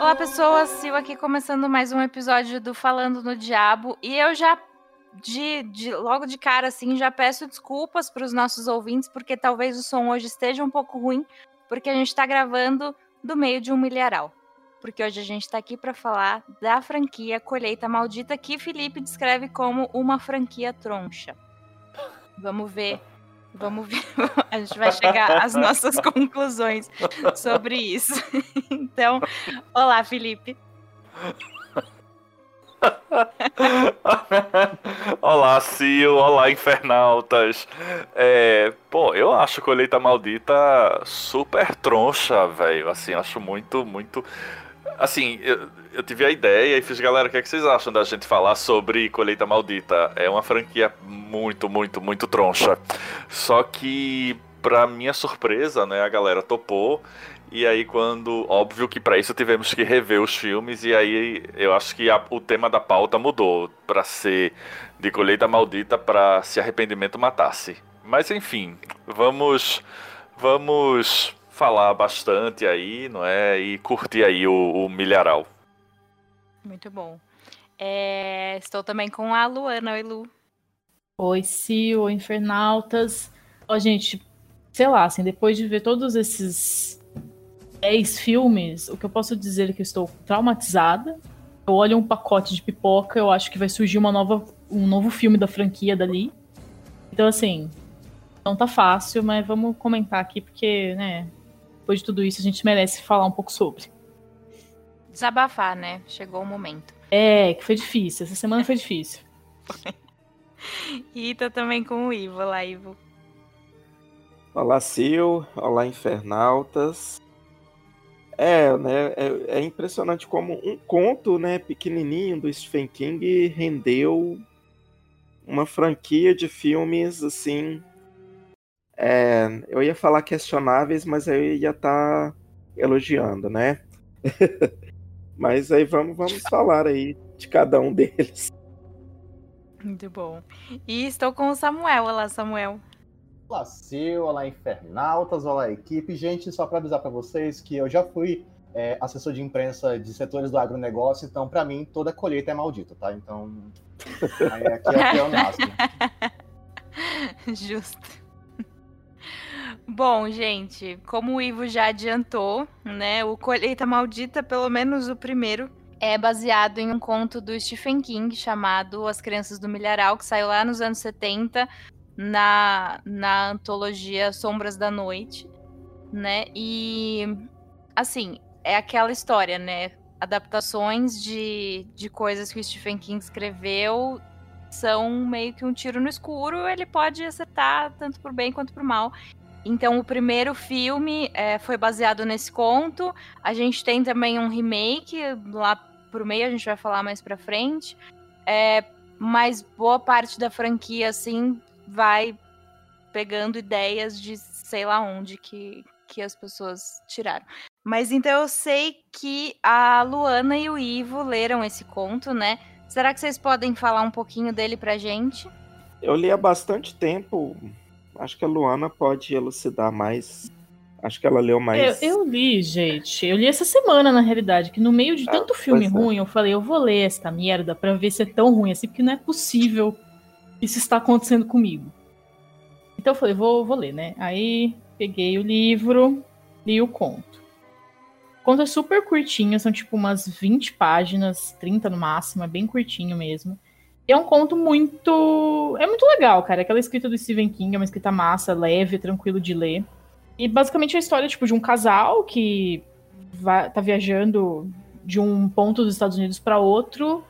Olá, pessoas. Sil aqui começando mais um episódio do Falando no Diabo. E eu já, de, de logo de cara, assim, já peço desculpas para os nossos ouvintes, porque talvez o som hoje esteja um pouco ruim, porque a gente está gravando do meio de um milharal. Porque hoje a gente está aqui para falar da franquia Colheita Maldita, que Felipe descreve como uma franquia troncha. Vamos ver Vamos ver, a gente vai chegar às nossas conclusões sobre isso. Então, olá, Felipe. olá, Sil, olá, infernautas. É, pô, eu acho Colheita Maldita super troncha, velho. Assim, acho muito, muito. Assim, eu, eu tive a ideia e fiz, galera, o que, é que vocês acham da gente falar sobre Colheita Maldita? É uma franquia muito, muito, muito troncha. Só que, pra minha surpresa, né, a galera topou. E aí, quando. Óbvio que para isso tivemos que rever os filmes, e aí eu acho que a, o tema da pauta mudou para ser de colheita maldita para se arrependimento matasse. Mas enfim, vamos. Vamos falar bastante aí, não é? E curtir aí o, o milharal. Muito bom. É, estou também com a Luana. Oi, Lu. Oi, Sil, Infernautas. Ó, gente, sei lá, assim, depois de ver todos esses 10 filmes, o que eu posso dizer é que eu estou traumatizada. Eu olho um pacote de pipoca, eu acho que vai surgir uma nova, um novo filme da franquia dali. Então, assim, não tá fácil, mas vamos comentar aqui, porque, né, depois de tudo isso, a gente merece falar um pouco sobre. Desabafar, né? Chegou o momento. É, que foi difícil. Essa semana foi difícil. e tá também com o Ivo. Olá, Ivo. Olá, Sil. Olá, Infernautas. É, né, é, é, impressionante como um conto, né, pequenininho do Stephen King rendeu uma franquia de filmes, assim, é, eu ia falar questionáveis, mas eu ia estar tá elogiando, né? mas aí vamos, vamos falar aí de cada um deles. Muito bom. E estou com o Samuel. Olá, Samuel. Olá, Sil. Olá, Infernautas. Olá, equipe. Gente, só para avisar para vocês que eu já fui é, assessor de imprensa de setores do agronegócio, então, para mim, toda colheita é maldita, tá? Então, aqui é o máximo. Justo. Bom, gente, como o Ivo já adiantou, né, o Colheita Maldita, pelo menos o primeiro, é baseado em um conto do Stephen King chamado As Crianças do Milharal, que saiu lá nos anos 70 na, na antologia Sombras da Noite, né? E assim, é aquela história, né? Adaptações de, de coisas que o Stephen King escreveu são meio que um tiro no escuro, ele pode acertar tanto pro bem quanto pro mal. Então, o primeiro filme é, foi baseado nesse conto. A gente tem também um remake lá pro meio, a gente vai falar mais pra frente. É, mas boa parte da franquia, assim, vai pegando ideias de sei lá onde que, que as pessoas tiraram. Mas então eu sei que a Luana e o Ivo leram esse conto, né? Será que vocês podem falar um pouquinho dele pra gente? Eu li há bastante tempo. Acho que a Luana pode elucidar mais. Acho que ela leu mais. Eu, eu li, gente. Eu li essa semana, na realidade, que no meio de ah, tanto filme é. ruim, eu falei, eu vou ler esta merda pra ver se é tão ruim assim, porque não é possível isso está acontecendo comigo. Então eu falei, vou, vou ler, né? Aí peguei o livro, li o conto. Conta super curtinho, são tipo umas 20 páginas, 30 no máximo, é bem curtinho mesmo. É um conto muito. É muito legal, cara. Aquela escrita do Stephen King é uma escrita massa, leve, tranquilo de ler. E basicamente é a história tipo, de um casal que vai, tá viajando de um ponto dos Estados Unidos para outro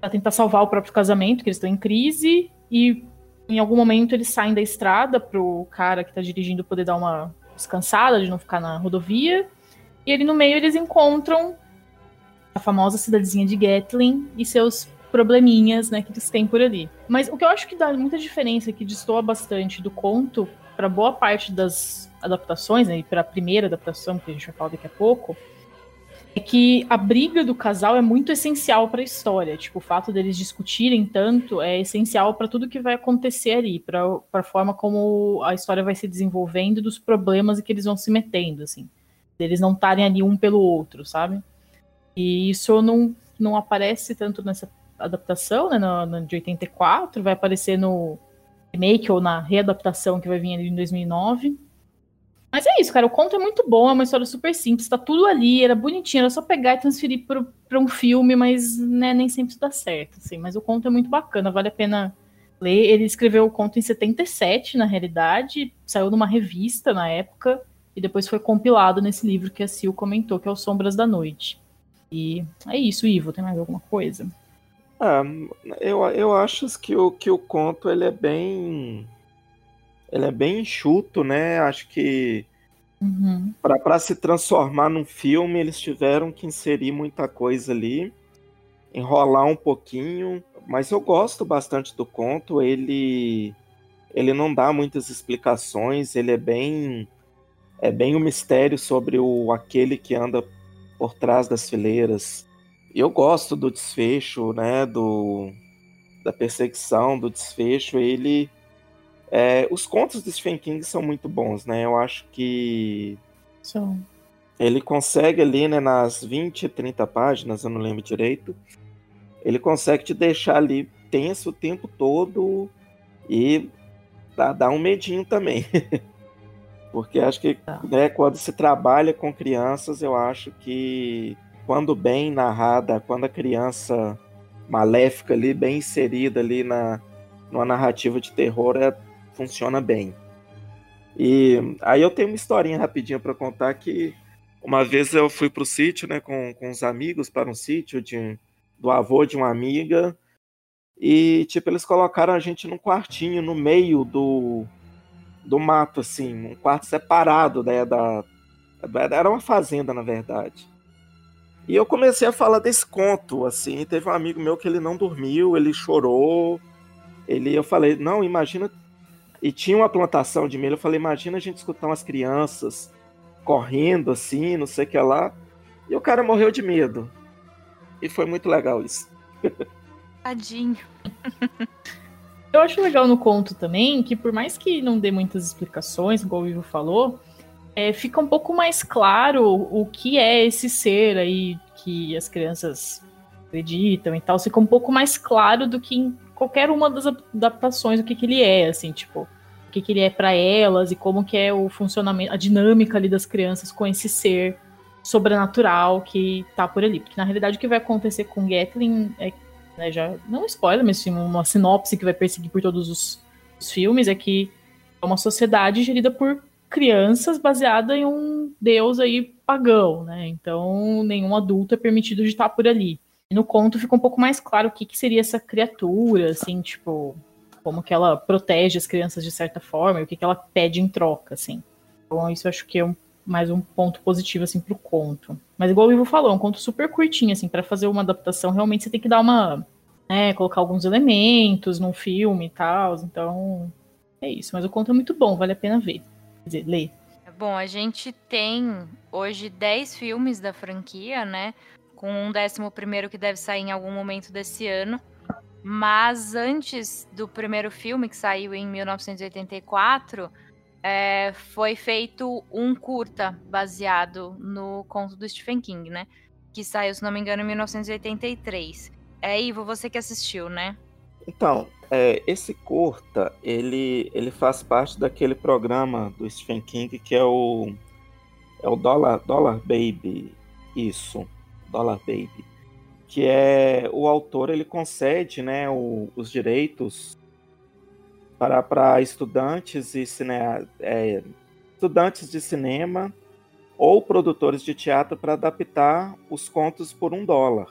para tentar salvar o próprio casamento, que eles estão em crise. E em algum momento eles saem da estrada pro cara que tá dirigindo poder dar uma descansada, de não ficar na rodovia. E ali no meio eles encontram a famosa cidadezinha de Gatlin e seus probleminhas, né, que eles têm por ali. Mas o que eu acho que dá muita diferença, que destoa bastante do conto para boa parte das adaptações, né, para a primeira adaptação, que a gente vai falar daqui a pouco, é que a briga do casal é muito essencial para a história. Tipo, o fato deles discutirem tanto é essencial para tudo que vai acontecer ali, para a forma como a história vai se desenvolvendo, dos problemas que eles vão se metendo, assim. Eles não estarem ali um pelo outro, sabe? E isso não, não aparece tanto nessa adaptação, né, no, no, de 84, vai aparecer no remake ou na readaptação que vai vir ali em 2009. Mas é isso, cara. O conto é muito bom, é uma história super simples, tá tudo ali, era bonitinho, era só pegar e transferir para um filme, mas né, nem sempre dá certo, assim. Mas o conto é muito bacana, vale a pena ler. Ele escreveu o conto em 77, na realidade, saiu numa revista na época, e depois foi compilado nesse livro que a Sil comentou, que é o Sombras da Noite. E é isso, Ivo, tem mais alguma coisa? Ah, eu, eu acho que o, que o conto ele é bem ele é bem enxuto, né? Acho que uhum. para se transformar num filme, eles tiveram que inserir muita coisa ali, enrolar um pouquinho, mas eu gosto bastante do conto. Ele ele não dá muitas explicações, ele é bem é bem um mistério sobre o aquele que anda por trás das fileiras. Eu gosto do desfecho, né, do da perseguição, do desfecho, ele é, os contos do Stephen King são muito bons, né? Eu acho que. São. Ele consegue ali, né, nas 20, 30 páginas, eu não lembro direito. Ele consegue te deixar ali tenso o tempo todo e dá, dá um medinho também. Porque acho que tá. né, quando se trabalha com crianças, eu acho que quando bem narrada, quando a criança maléfica ali, bem inserida ali na, numa narrativa de terror, é funciona bem. E aí eu tenho uma historinha rapidinha para contar que uma vez eu fui pro sítio, né, com, com os amigos para um sítio de, do avô de uma amiga e tipo eles colocaram a gente num quartinho no meio do do mato assim, um quarto separado, né, da era uma fazenda na verdade. E eu comecei a falar desse conto, assim, teve um amigo meu que ele não dormiu, ele chorou. Ele eu falei: "Não, imagina e tinha uma plantação de milho. Eu falei, imagina a gente escutar umas crianças correndo assim, não sei o que lá. E o cara morreu de medo. E foi muito legal isso. Tadinho. Eu acho legal no conto também que, por mais que não dê muitas explicações, igual o Ivo falou, é, fica um pouco mais claro o que é esse ser aí que as crianças acreditam e tal. Fica um pouco mais claro do que em qualquer uma das adaptações, o que, que ele é, assim, tipo, o que, que ele é para elas e como que é o funcionamento, a dinâmica ali das crianças com esse ser sobrenatural que tá por ali. Porque na realidade o que vai acontecer com Gatlin é, né, já, não spoiler, mas sim, uma sinopse que vai perseguir por todos os, os filmes é que é uma sociedade gerida por crianças baseada em um deus aí pagão, né? Então nenhum adulto é permitido de estar por ali. No conto fica um pouco mais claro o que, que seria essa criatura, assim, tipo, como que ela protege as crianças de certa forma e o que, que ela pede em troca, assim. Então isso eu acho que é um, mais um ponto positivo, assim, pro conto. Mas igual o Ivo falou, é um conto super curtinho, assim, para fazer uma adaptação realmente você tem que dar uma, né, colocar alguns elementos num filme e tal, então é isso. Mas o conto é muito bom, vale a pena ver, dizer, ler. Bom, a gente tem hoje 10 filmes da franquia, né? com um décimo primeiro que deve sair em algum momento desse ano. Mas antes do primeiro filme, que saiu em 1984, é, foi feito um curta baseado no conto do Stephen King, né? Que saiu, se não me engano, em 1983. É, Ivo, você que assistiu, né? Então, é, esse curta, ele, ele faz parte daquele programa do Stephen King que é o, é o Dollar, Dollar Baby. Isso. Dollar Baby, que é o autor ele concede, né, o, os direitos para, para estudantes e cine, é, estudantes de cinema ou produtores de teatro para adaptar os contos por um dólar.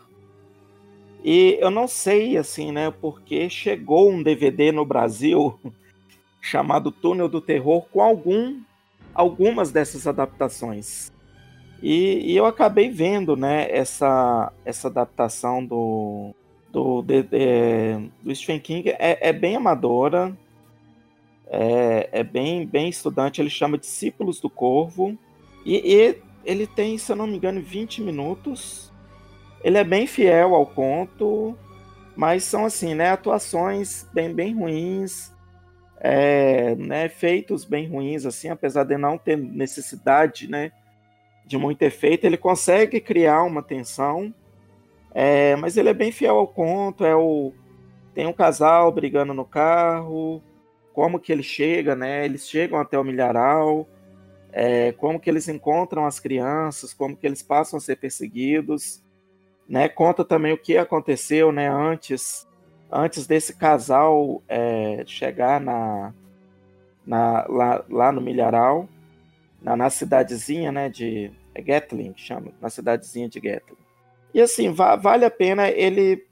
E eu não sei, assim, né, porque chegou um DVD no Brasil chamado Túnel do Terror com algum, algumas dessas adaptações. E, e, eu acabei vendo, né, essa, essa adaptação do, do, de, de, do Stephen King. É, é bem amadora, é, é, bem, bem estudante. Ele chama Discípulos do Corvo. E, e ele tem, se eu não me engano, 20 minutos. Ele é bem fiel ao conto, mas são assim, né, atuações bem bem ruins, é, né, efeitos bem ruins assim, apesar de não ter necessidade, né, de muito efeito, ele consegue criar uma tensão, é, mas ele é bem fiel ao conto, é o tem um casal brigando no carro, como que ele chega, né? Eles chegam até o milharal, é, como que eles encontram as crianças, como que eles passam a ser perseguidos, né? Conta também o que aconteceu, né? Antes, antes desse casal é, chegar na, na lá, lá, no milharal, na, na cidadezinha, né? De é Gatling, chama, na cidadezinha de Gatling. E assim, va vale a pena ele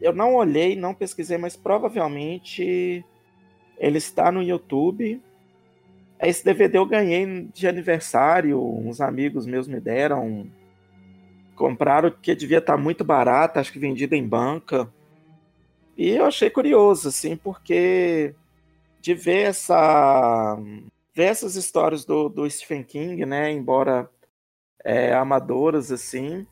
eu não olhei, não pesquisei, mas provavelmente ele está no YouTube. Esse DVD eu ganhei de aniversário, uns amigos meus me deram. Compraram que devia estar muito barato, acho que vendido em banca. E eu achei curioso, assim, porque de ver essa ver essas histórias do, do Stephen King, né, embora é, amadoras, assim,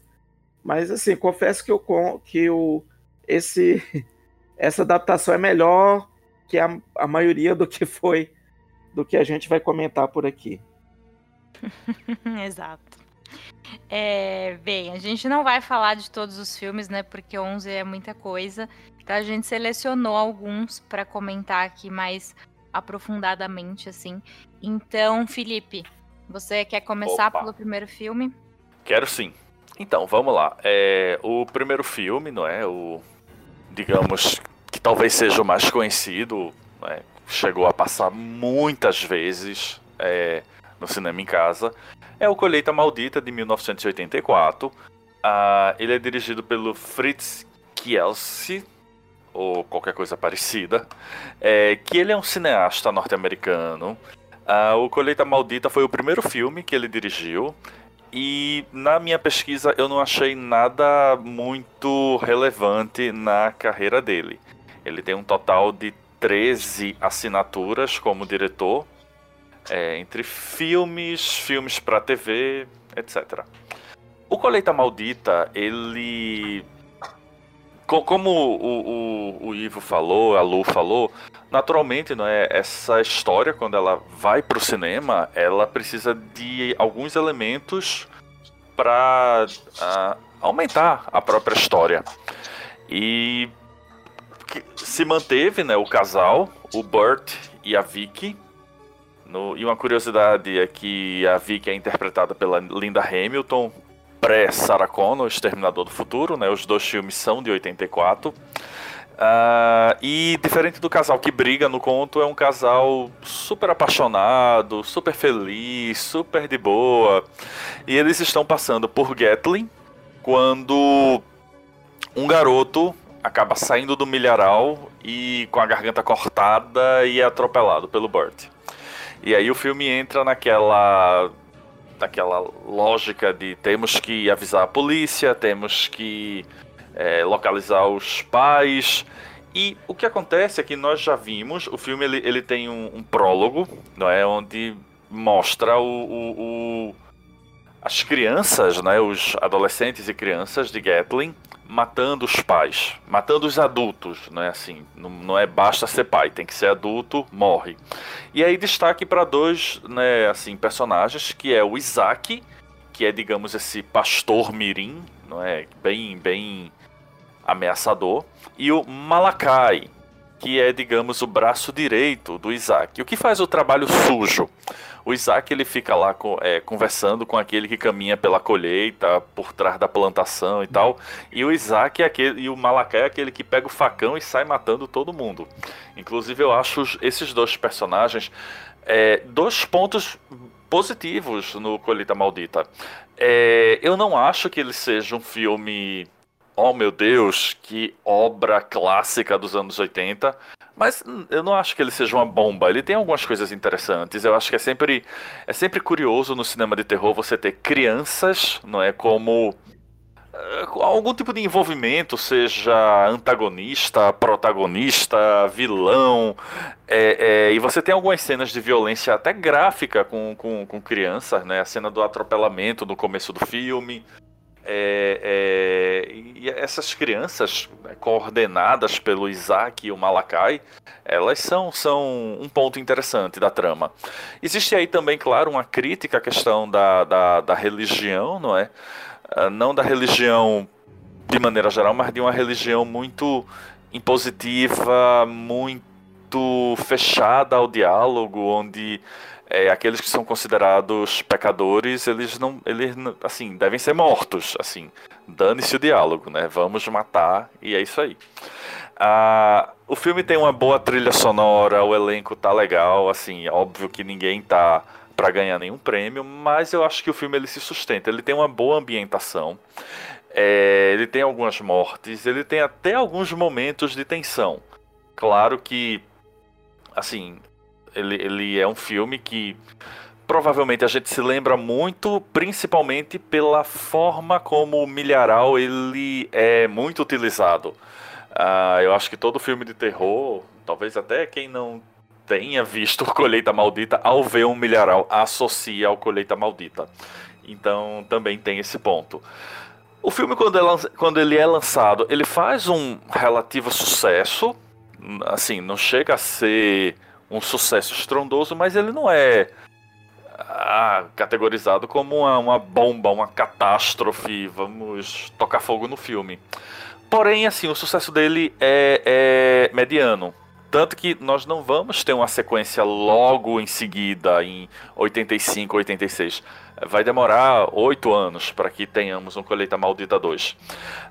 mas assim, confesso que, eu, que o, esse, essa adaptação é melhor que a, a maioria do que foi do que a gente vai comentar por aqui. Exato. É, bem, a gente não vai falar de todos os filmes, né? Porque 11 é muita coisa. Então a gente selecionou alguns para comentar aqui mais aprofundadamente, assim. Então, Felipe, você quer começar Opa. pelo primeiro filme? Quero sim. Então, vamos lá. É, o primeiro filme, não é? O digamos, que talvez seja o mais conhecido, né? chegou a passar muitas vezes é, no cinema em casa, é o Colheita Maldita de 1984. Ah, ele é dirigido pelo Fritz Kielce, ou qualquer coisa parecida, é, que ele é um cineasta norte-americano. Ah, o Colheita Maldita foi o primeiro filme que ele dirigiu e na minha pesquisa eu não achei nada muito relevante na carreira dele. Ele tem um total de 13 assinaturas como diretor, é, entre filmes, filmes para TV, etc. O Colheita Maldita, ele como o, o, o, Ivo falou, a Lu falou, naturalmente, não é essa história quando ela vai para o cinema, ela precisa de alguns elementos para uh, aumentar a própria história. E se manteve, né, o casal, o Burt e a Vicky. No, e uma curiosidade é que a Vicky é interpretada pela Linda Hamilton, pré-Sarah Connor, Exterminador do Futuro, né? Os dois filmes são de 84. Uh, ah, e diferente do casal que briga no conto, é um casal super apaixonado, super feliz, super de boa. E eles estão passando por Gatling quando um garoto acaba saindo do milharal e com a garganta cortada e é atropelado pelo Burt. E aí o filme entra naquela naquela lógica de temos que avisar a polícia, temos que é, localizar os pais. E o que acontece é que nós já vimos, o filme ele, ele tem um, um prólogo, não é, onde mostra o, o, o, as crianças, né, os adolescentes e crianças de Gatling matando os pais, matando os adultos, né? Assim, não, não é basta ser pai, tem que ser adulto, morre. E aí destaque para dois, né, assim, personagens que é o Isaac, que é digamos esse pastor mirim, não é, bem bem ameaçador, e o Malakai, que é digamos o braço direito do Isaac. O que faz o trabalho sujo? O Isaac ele fica lá é, conversando com aquele que caminha pela colheita, por trás da plantação e tal. E o Isaac é aquele, e o Malakai é aquele que pega o facão e sai matando todo mundo. Inclusive eu acho esses dois personagens é, dois pontos positivos no Colheita Maldita. É, eu não acho que ele seja um filme oh meu Deus, que obra clássica dos anos 80. Mas eu não acho que ele seja uma bomba. Ele tem algumas coisas interessantes. Eu acho que é sempre, é sempre curioso no cinema de terror você ter crianças, não é? Como algum tipo de envolvimento, seja antagonista, protagonista, vilão, é, é, e você tem algumas cenas de violência até gráfica com, com, com crianças, né? A cena do atropelamento no começo do filme. É, é, e essas crianças né, coordenadas pelo Isaac e o Malakai, elas são, são um ponto interessante da trama. Existe aí também, claro, uma crítica à questão da, da, da religião, não é? Ah, não da religião de maneira geral, mas de uma religião muito impositiva, muito fechada ao diálogo, onde é, aqueles que são considerados pecadores, eles não, eles assim, devem ser mortos, assim, dane-se o diálogo, né? Vamos matar e é isso aí. Ah, o filme tem uma boa trilha sonora, o elenco tá legal, assim, óbvio que ninguém tá para ganhar nenhum prêmio, mas eu acho que o filme ele se sustenta. Ele tem uma boa ambientação, é, ele tem algumas mortes, ele tem até alguns momentos de tensão. Claro que, assim, ele, ele é um filme que provavelmente a gente se lembra muito, principalmente pela forma como o milharal ele é muito utilizado. Uh, eu acho que todo filme de terror, talvez até quem não tenha visto Colheita Maldita, ao ver um milharal, associa ao Colheita Maldita. Então também tem esse ponto. O filme, quando, é, quando ele é lançado, ele faz um relativo sucesso. Assim, não chega a ser um sucesso estrondoso, mas ele não é ah, categorizado como uma, uma bomba, uma catástrofe. Vamos tocar fogo no filme. Porém, assim, o sucesso dele é, é mediano. Tanto que nós não vamos ter uma sequência logo em seguida, em 85, 86. Vai demorar oito anos para que tenhamos um Colheita Maldita 2. Uh,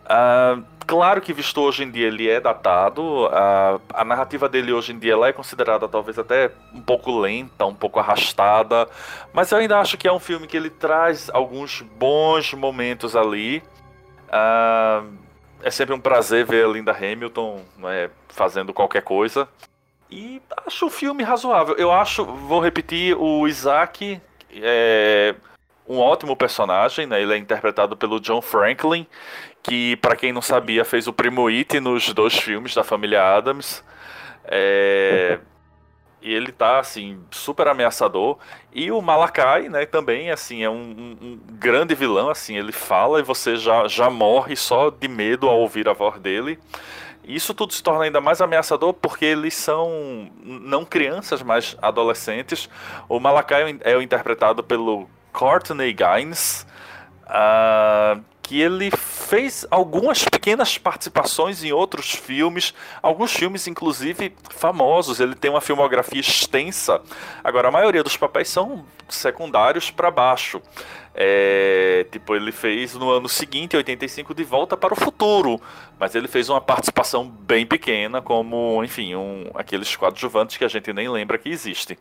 ah, claro que visto hoje em dia ele é datado, uh, a narrativa dele hoje em dia ela é considerada talvez até um pouco lenta, um pouco arrastada, mas eu ainda acho que é um filme que ele traz alguns bons momentos ali. Uh, é sempre um prazer ver a Linda Hamilton né, fazendo qualquer coisa. E acho o filme razoável. Eu acho, vou repetir, o Isaac é um ótimo personagem, né? Ele é interpretado pelo John Franklin, que, para quem não sabia, fez o Primo It nos dois filmes da família Adams. É... E ele tá, assim, super ameaçador. E o Malakai, né, também, assim, é um, um, grande vilão, assim, ele fala e você já, já morre só de medo ao ouvir a voz dele. Isso tudo se torna ainda mais ameaçador porque eles são não crianças, mas adolescentes. O Malakai é interpretado pelo Courtney Gaines, uh, que ele fez algumas pequenas participações em outros filmes, alguns filmes inclusive famosos. Ele tem uma filmografia extensa. Agora a maioria dos papéis são secundários para baixo. É, tipo, ele fez no ano seguinte, 85, De Volta para o Futuro. Mas ele fez uma participação bem pequena, como, enfim, um, aqueles coadjuvantes que a gente nem lembra que existem.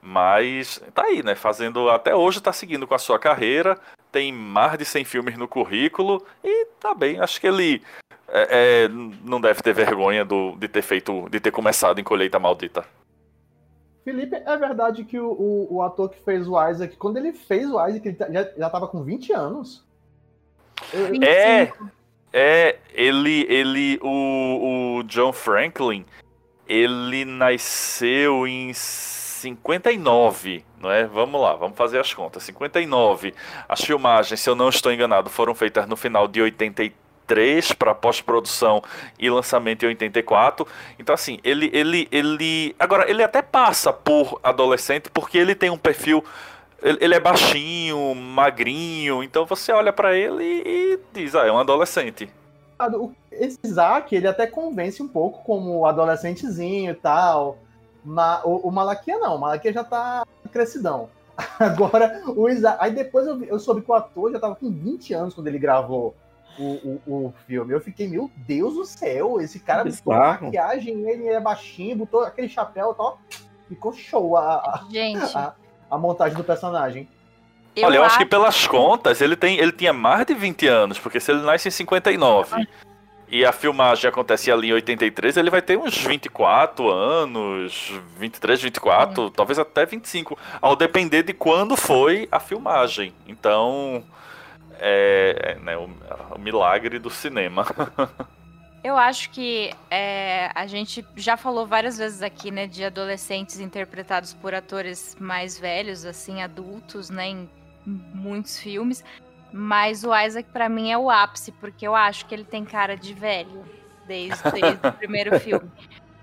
Mas tá aí, né? Fazendo. Até hoje tá seguindo com a sua carreira tem mais de 100 filmes no currículo e tá bem. Acho que ele é, é, não deve ter vergonha do, de ter feito, de ter começado em Colheita Maldita. Felipe, é verdade que o, o, o, ator que fez o Isaac, quando ele fez o Isaac, ele já, já tava com 20 anos. É, é, ele, ele, o, o John Franklin, ele nasceu em 59, não é? Vamos lá, vamos fazer as contas. 59. As filmagens, se eu não estou enganado, foram feitas no final de 83 para pós-produção e lançamento em 84. Então assim, ele ele ele agora ele até passa por adolescente porque ele tem um perfil ele, é baixinho, magrinho, então você olha para ele e, diz, ah, é um adolescente. Esse Isaac, ele até convence um pouco como adolescentezinho e tal. Ma, o, o Malaquia não, o Malaquia já tá crescidão. Agora, o Isaac. Aí depois eu, eu soube que o ator já tava com 20 anos quando ele gravou o, o, o filme. Eu fiquei, meu Deus do céu, esse cara botou maquiagem, ele é baixinho, botou aquele chapéu e tal. Ficou show a, a, Gente. A, a montagem do personagem. Eu Olha, eu acho, acho que pelas contas, ele, tem, ele tinha mais de 20 anos, porque se ele nasce em 59 e a filmagem acontece ali em 83, ele vai ter uns 24 anos, 23, 24, uhum. talvez até 25, ao depender de quando foi a filmagem. Então, é, é né, o, o milagre do cinema. Eu acho que é, a gente já falou várias vezes aqui, né, de adolescentes interpretados por atores mais velhos, assim, adultos, né, em muitos filmes. Mas o Isaac, para mim, é o ápice, porque eu acho que ele tem cara de velho desde, desde o primeiro filme.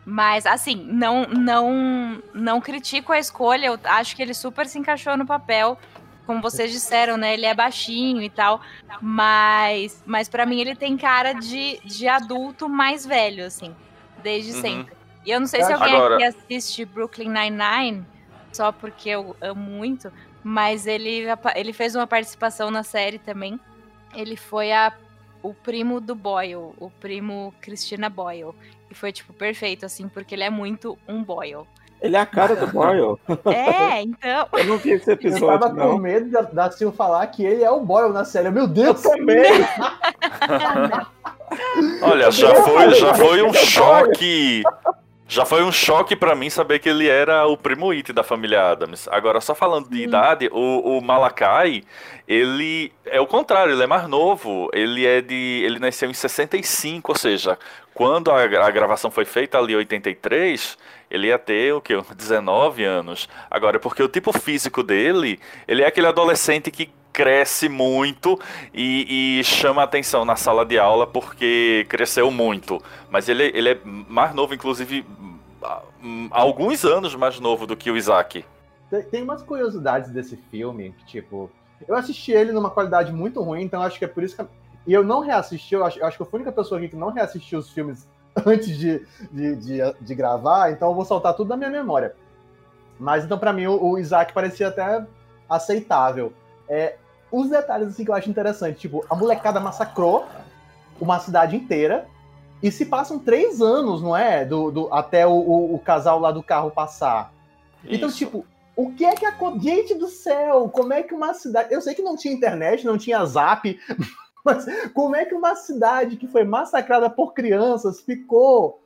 Mas, assim, não, não, não critico a escolha, eu acho que ele super se encaixou no papel como vocês disseram, né? Ele é baixinho e tal, mas, mas para mim ele tem cara de, de adulto mais velho, assim, desde uhum. sempre. E eu não sei se alguém Agora... aqui assiste Brooklyn Nine-Nine, só porque eu amo muito, mas ele, ele fez uma participação na série também. Ele foi a, o primo do Boyle, o primo Christina Boyle. E foi, tipo, perfeito, assim, porque ele é muito um Boyle. Ele é a cara do Boyle. É, então. Eu não vi esse episódio. Eu tava não. com medo da, da Sil falar que ele é o Boyle na série. Meu Deus, eu também! Olha, já foi, já foi um choque. Já foi um choque para mim saber que ele era o primo It da família Adams. Agora, só falando de hum. idade, o, o Malakai, ele é o contrário, ele é mais novo. Ele é de. Ele nasceu em 65, ou seja, quando a, a gravação foi feita ali em 83, ele ia ter o que? 19 anos. Agora, porque o tipo físico dele, ele é aquele adolescente que cresce muito e, e, chama atenção na sala de aula porque cresceu muito. Mas ele, ele é mais novo, inclusive, alguns anos mais novo do que o Isaac. Tem, tem umas curiosidades desse filme, que, tipo, eu assisti ele numa qualidade muito ruim, então acho que é por isso que. E eu não reassisti, eu acho, eu acho que eu fui a única pessoa aqui que não reassistiu os filmes antes de, de, de, de, gravar, então eu vou soltar tudo da minha memória. Mas então, para mim, o, o, Isaac parecia até aceitável. É, os detalhes assim, que eu acho interessante, tipo, a molecada massacrou uma cidade inteira. E se passam três anos, não é? Do, do até o, o, o, casal lá do carro passar. Então, Isso. Então, tipo, o que é que a. Gente do céu, como é que uma cidade. Eu sei que não tinha internet, não tinha zap, mas como é que uma cidade que foi massacrada por crianças ficou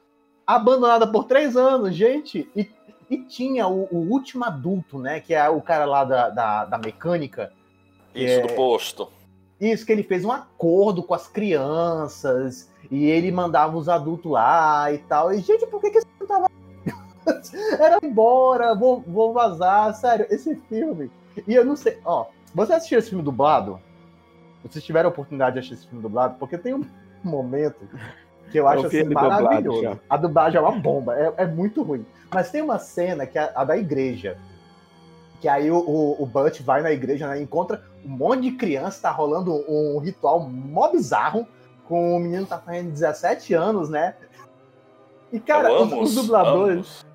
abandonada por três anos, gente? E, e tinha o, o, último adulto, né? Que é o cara lá da, da, da mecânica. Isso, é... do posto. Isso, que ele fez um acordo com as crianças e ele mandava os adultos lá e tal. E, gente, por que, que isso não tava. Era embora, vou, vou vazar. Sério, esse filme. E eu não sei. Ó, você assistiu esse filme dublado? Vocês tiveram a oportunidade de assistir esse filme dublado, porque tem um momento que eu acho eu assim, maravilhoso. Dublado, a dublagem é uma bomba, é, é, muito ruim. Mas tem uma cena que é a da igreja. Que aí o, o, o Butch vai na igreja, né, encontra um monte de criança, tá rolando um, um ritual mó bizarro, com o menino tá fazendo 17 anos, né? E, cara, os, os, dubladores.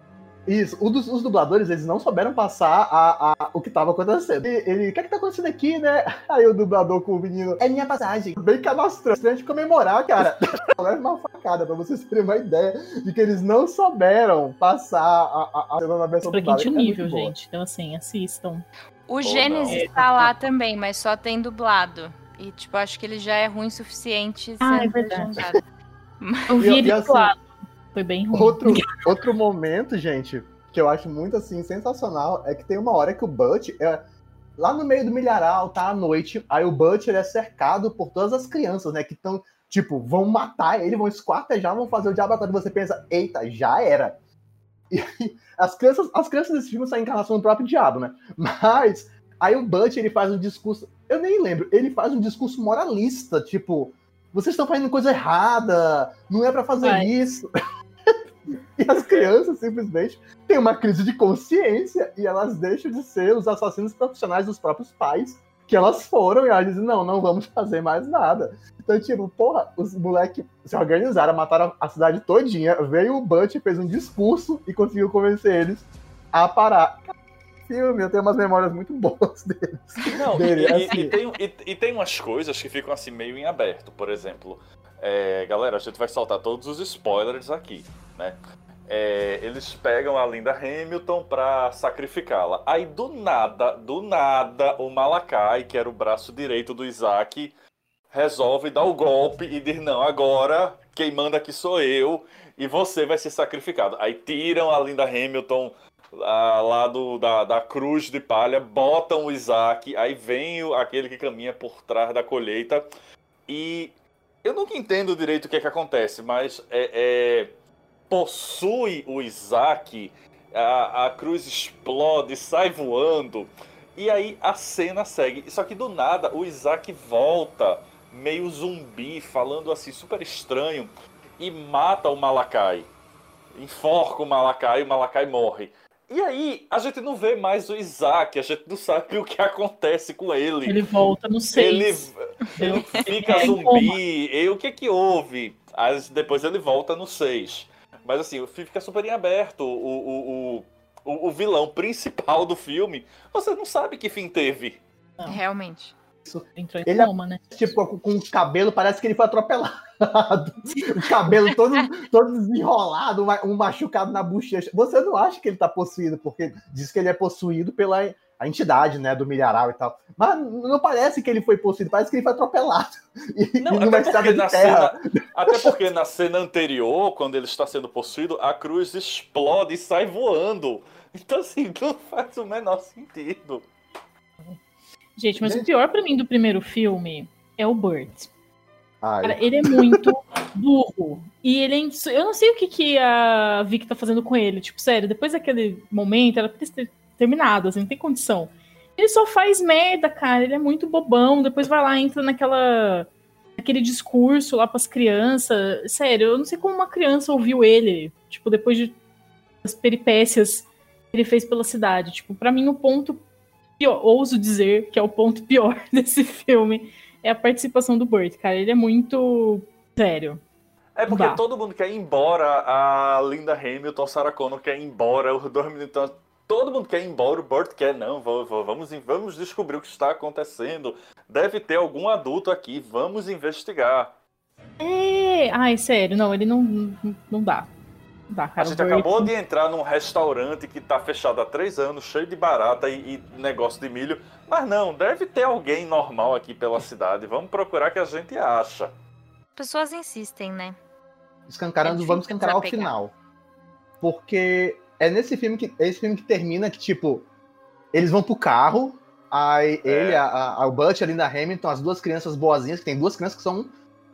Isso, dos, os dubladores, eles não souberam passar a, a, o que tava acontecendo. E, ele, o que é que tá acontecendo aqui, né? Aí o dublador com o menino, é minha passagem. Bem canastrante de comemorar, cara. Leva uma facada pra vocês terem uma ideia de que eles não souberam passar a, a, a cena na versão dublada. Pra nível, é gente. Então, assim, assistam. O Gênesis tá lá também, mas só tem dublado. E, tipo, acho que ele já é ruim o suficiente ah, é verdade. Eu vi ele dublado. Foi bem ruim. Outro, outro momento, gente, que eu acho muito assim sensacional é que tem uma hora que o Butch é lá no meio do milharal, tá à noite, aí o Butch ele é cercado por todas as crianças, né, que estão tipo, vão matar ele, vão esquartejar, vão fazer o diabo e você pensa, eita, já era. E as crianças, as crianças desse filme são a encarnação do próprio diabo, né? Mas aí o Butch ele faz um discurso, eu nem lembro, ele faz um discurso moralista, tipo, vocês estão fazendo coisa errada, não é para fazer Ai. isso. E as crianças simplesmente têm uma crise de consciência e elas deixam de ser os assassinos profissionais dos próprios pais que elas foram e elas dizem, não, não vamos fazer mais nada. Então, tipo, porra, os moleques se organizaram, mataram a cidade todinha, veio o Butch, fez um discurso e conseguiu convencer eles a parar. Filme, eu tenho umas memórias muito boas deles. Não, dele, e, assim. e, tem, e, e tem umas coisas que ficam assim meio em aberto, por exemplo. É, galera, a gente vai soltar todos os spoilers aqui, né? É, eles pegam a Linda Hamilton pra sacrificá-la. Aí do nada, do nada, o Malakai, que era o braço direito do Isaac, resolve dar o golpe e diz: Não, agora quem manda aqui sou eu e você vai ser sacrificado. Aí tiram a Linda Hamilton lá, lá do, da, da cruz de palha, botam o Isaac, aí vem o, aquele que caminha por trás da colheita. E eu nunca entendo direito o que é que acontece, mas é, é possui o Isaac, a, a cruz explode, sai voando. E aí a cena segue. Só que do nada o Isaac volta, meio zumbi, falando assim, super estranho, e mata o Malakai. Enforca o Malakai e o Malakai morre. E aí, a gente não vê mais o Isaac, a gente não sabe o que acontece com ele. Ele volta no 6. Ele, ele fica é, zumbi. E o que que houve? Aí, depois ele volta no 6. Mas assim, fica super em aberto. O, o, o, o, vilão principal do filme, você não sabe que fim teve. Não. Realmente. Isso entrou em ele, coma, né? Tipo, com o cabelo, parece que ele foi atropelado. o cabelo todo, todo desenrolado, um machucado na bochecha. Você não acha que ele tá possuído, porque diz que ele é possuído pela a entidade, né, do milharal e tal. Mas não parece que ele foi possuído, parece que ele foi atropelado. E, não, numa estrada de terra. Cena, até porque na cena anterior, quando ele está sendo possuído, a cruz explode e sai voando. Então, assim, não faz o menor sentido. Gente, mas o pior para mim do primeiro filme é o Burt. Cara, ele é muito burro. E ele é. Eu não sei o que, que a Vicky tá fazendo com ele. Tipo, sério, depois daquele momento, ela precisa ter terminado, assim, não tem condição. Ele só faz merda, cara. Ele é muito bobão. Depois vai lá, entra naquela. aquele discurso lá pras crianças. Sério, eu não sei como uma criança ouviu ele. Tipo, depois de as peripécias que ele fez pela cidade. Tipo, para mim, o ponto pior, ouso dizer que é o ponto pior desse filme, é a participação do Burt, cara. Ele é muito sério. É porque Dá. todo mundo quer ir embora, a Linda Hamilton, Sarah Connor quer ir embora, os dois meninos todo mundo quer ir embora, o Burt quer, não, vamos, vamos descobrir o que está acontecendo. Deve ter algum adulto aqui, vamos investigar. É, ai, sério, não, ele não, não dá. Dá, a gente acabou de entrar num restaurante que está fechado há três anos, cheio de barata e, e, negócio de milho. Mas não, deve ter alguém normal aqui pela cidade. Vamos procurar que a gente acha. Pessoas insistem, né? Escancarando, é vamos escancarar ao final. Porque é nesse filme que. É esse filme que termina que, tipo, eles vão pro carro. Aí é. ele, a, a, o Butch, a Linda Hamilton, as duas crianças boazinhas, que tem duas crianças que são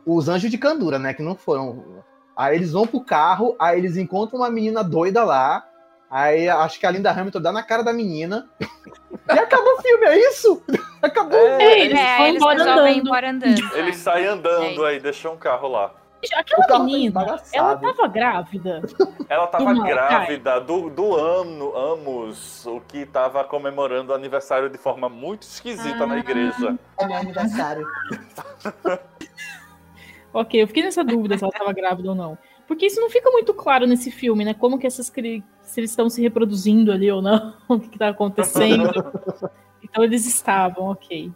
os anjos de candura, né? Que não foram. Aí eles vão pro carro, aí eles encontram uma menina doida lá. Aí acho que a Linda Hamilton dá na cara da menina. e acabou o filme, é isso? Acabou. É, eles, é, eles embora andando. embora andando. Eles saem andando é aí, deixou um carro lá. Aquela menina, ela tava grávida. Ela tava grávida do, do ano, Amos, o que tava comemorando o aniversário de forma muito esquisita ah, na igreja. É meu aniversário. ok, eu fiquei nessa dúvida se ela tava grávida ou não. Porque isso não fica muito claro nesse filme, né? Como que essas se eles estão se reproduzindo ali ou não, o que, que tá acontecendo. então eles estavam, ok.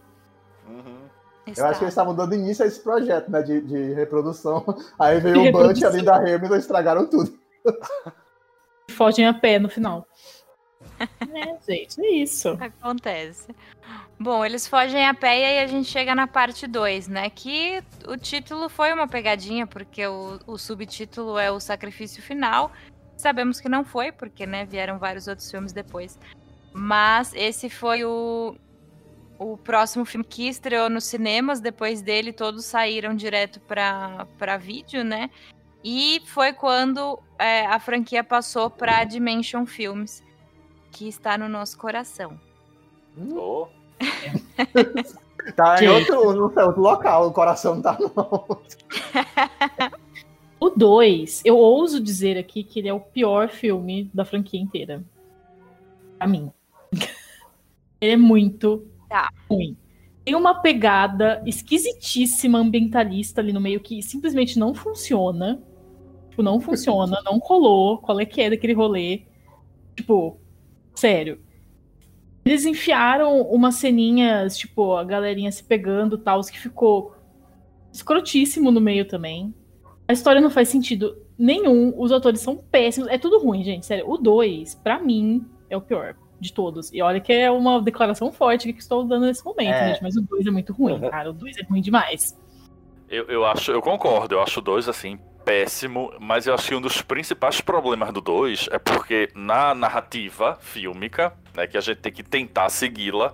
Eu acho que eles estavam dando início a esse projeto, né, de, de reprodução. Aí veio o Bunch ali da Hamilton e estragaram tudo. Fogem a pé no final. é, gente, é isso. Acontece. Bom, eles fogem a pé e aí a gente chega na parte 2, né? Que o título foi uma pegadinha, porque o, o subtítulo é o sacrifício final. Sabemos que não foi, porque né, vieram vários outros filmes depois. Mas esse foi o, o próximo filme que estreou nos cinemas, depois dele todos saíram direto para vídeo, né? E foi quando é, a franquia passou para Dimension Films, que está no nosso coração. Oh. tá em outro, no outro local, o coração tá no O 2, eu ouso dizer aqui que ele é o pior filme da franquia inteira. Pra mim. ele é muito Tá. Ruim. Tem uma pegada esquisitíssima ambientalista ali no meio que simplesmente não funciona. Tipo, não funciona, não colou. Qual é que é daquele rolê? Tipo, sério. Eles enfiaram umas ceninhas, tipo, a galerinha se pegando tal, que ficou escrotíssimo no meio também. A história não faz sentido nenhum, os atores são péssimos, é tudo ruim, gente, sério. O 2, para mim, é o pior de todos. E olha que é uma declaração forte que estou dando nesse momento, é. gente, mas o 2 é muito ruim, cara. O 2 é ruim demais. Eu, eu acho, eu concordo, eu acho o 2 assim péssimo, mas eu acho que um dos principais problemas do 2 é porque na narrativa fílmica, né, que a gente tem que tentar segui-la,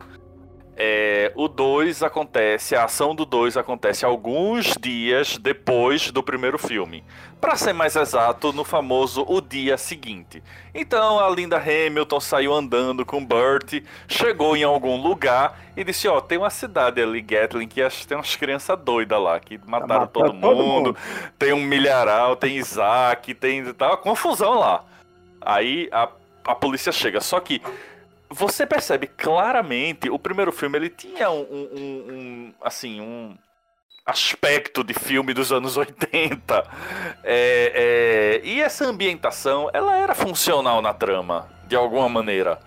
é, o 2 acontece, a ação do 2 acontece alguns dias depois do primeiro filme. Para ser mais exato, no famoso o dia seguinte. Então a Linda Hamilton saiu andando com Burt, chegou em algum lugar e disse: Ó, oh, tem uma cidade ali, Gatling, que tem umas crianças doidas lá, que mataram todo, todo mundo. mundo. Tem um milharal, tem Isaac, tem. Tá uma confusão lá. Aí a, a polícia chega. Só que você percebe claramente, o primeiro filme ele tinha um, um, um assim, um aspecto de filme dos anos 80. É, é, e essa ambientação, ela era funcional na trama, de alguma maneira.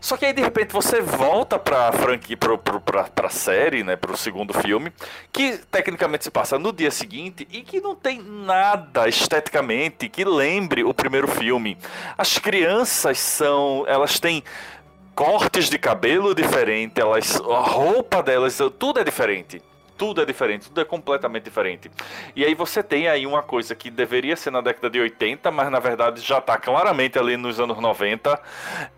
Só que aí de repente você volta pra franquia, pro, pro, pra, pra série, né, pro segundo filme, que tecnicamente se passa no dia seguinte e que não tem nada esteticamente que lembre o primeiro filme. As crianças são, elas têm cortes de cabelo diferente, elas, a roupa delas, tudo é diferente. Tudo é diferente, tudo é completamente diferente. E aí você tem aí uma coisa que deveria ser na década de 80, mas na verdade já está claramente ali nos anos 90.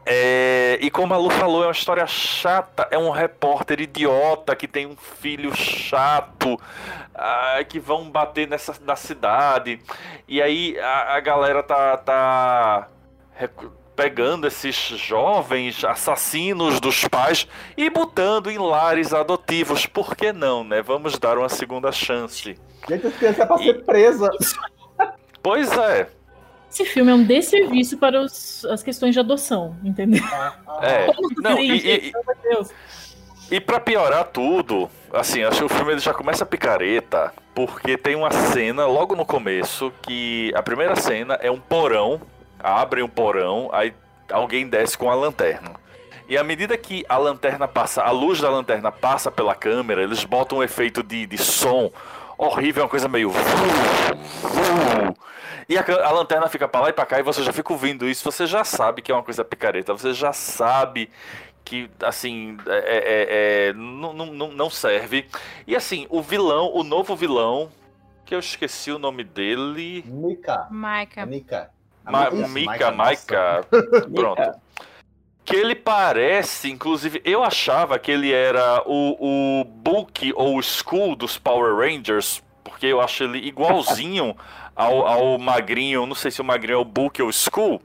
É... E como a Lu falou, é uma história chata. É um repórter idiota que tem um filho chato ah, que vão bater nessa na cidade. E aí a, a galera tá, tá pegando esses jovens assassinos dos pais e botando em lares adotivos. Por que não, né? Vamos dar uma segunda chance. Gente, as crianças é pra e... ser presa. Pois é. Esse filme é um desserviço para os, as questões de adoção, entendeu? É. Não, e, e, e para piorar tudo, assim, acho que o filme ele já começa picareta, porque tem uma cena logo no começo que a primeira cena é um porão abrem um porão, aí alguém desce com a lanterna. E à medida que a lanterna passa, a luz da lanterna passa pela câmera, eles botam um efeito de, de som horrível, uma coisa meio. E a, a lanterna fica para lá e para cá e você já fica ouvindo isso, você já sabe que é uma coisa picareta, você já sabe que assim é, é, é, não, não, não serve. E assim, o vilão, o novo vilão, que eu esqueci o nome dele. Mika. Mika. Mika. Ma Isso, Mika, Mika. Pronto. Que ele parece, inclusive, eu achava que ele era o, o Bulk ou o Skull dos Power Rangers, porque eu acho ele igualzinho ao, ao Magrinho. Não sei se o Magrinho é o Bulk ou o Skull,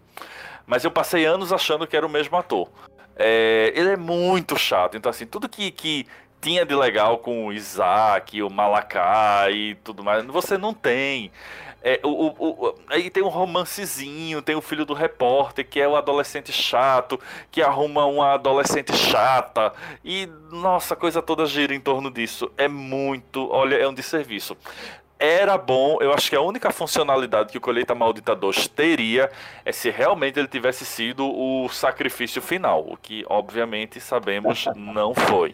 mas eu passei anos achando que era o mesmo ator. É, ele é muito chato, então assim, tudo que, que tinha de legal com o Isaac, o Malakai e tudo mais, você não tem. É, o, o, o, aí tem um romancezinho, tem o filho do repórter, que é o adolescente chato, que arruma uma adolescente chata. E, nossa, a coisa toda gira em torno disso. É muito, olha, é um desserviço era bom, eu acho que a única funcionalidade que o Colheita Maldita 2 teria é se realmente ele tivesse sido o sacrifício final, o que obviamente sabemos não foi.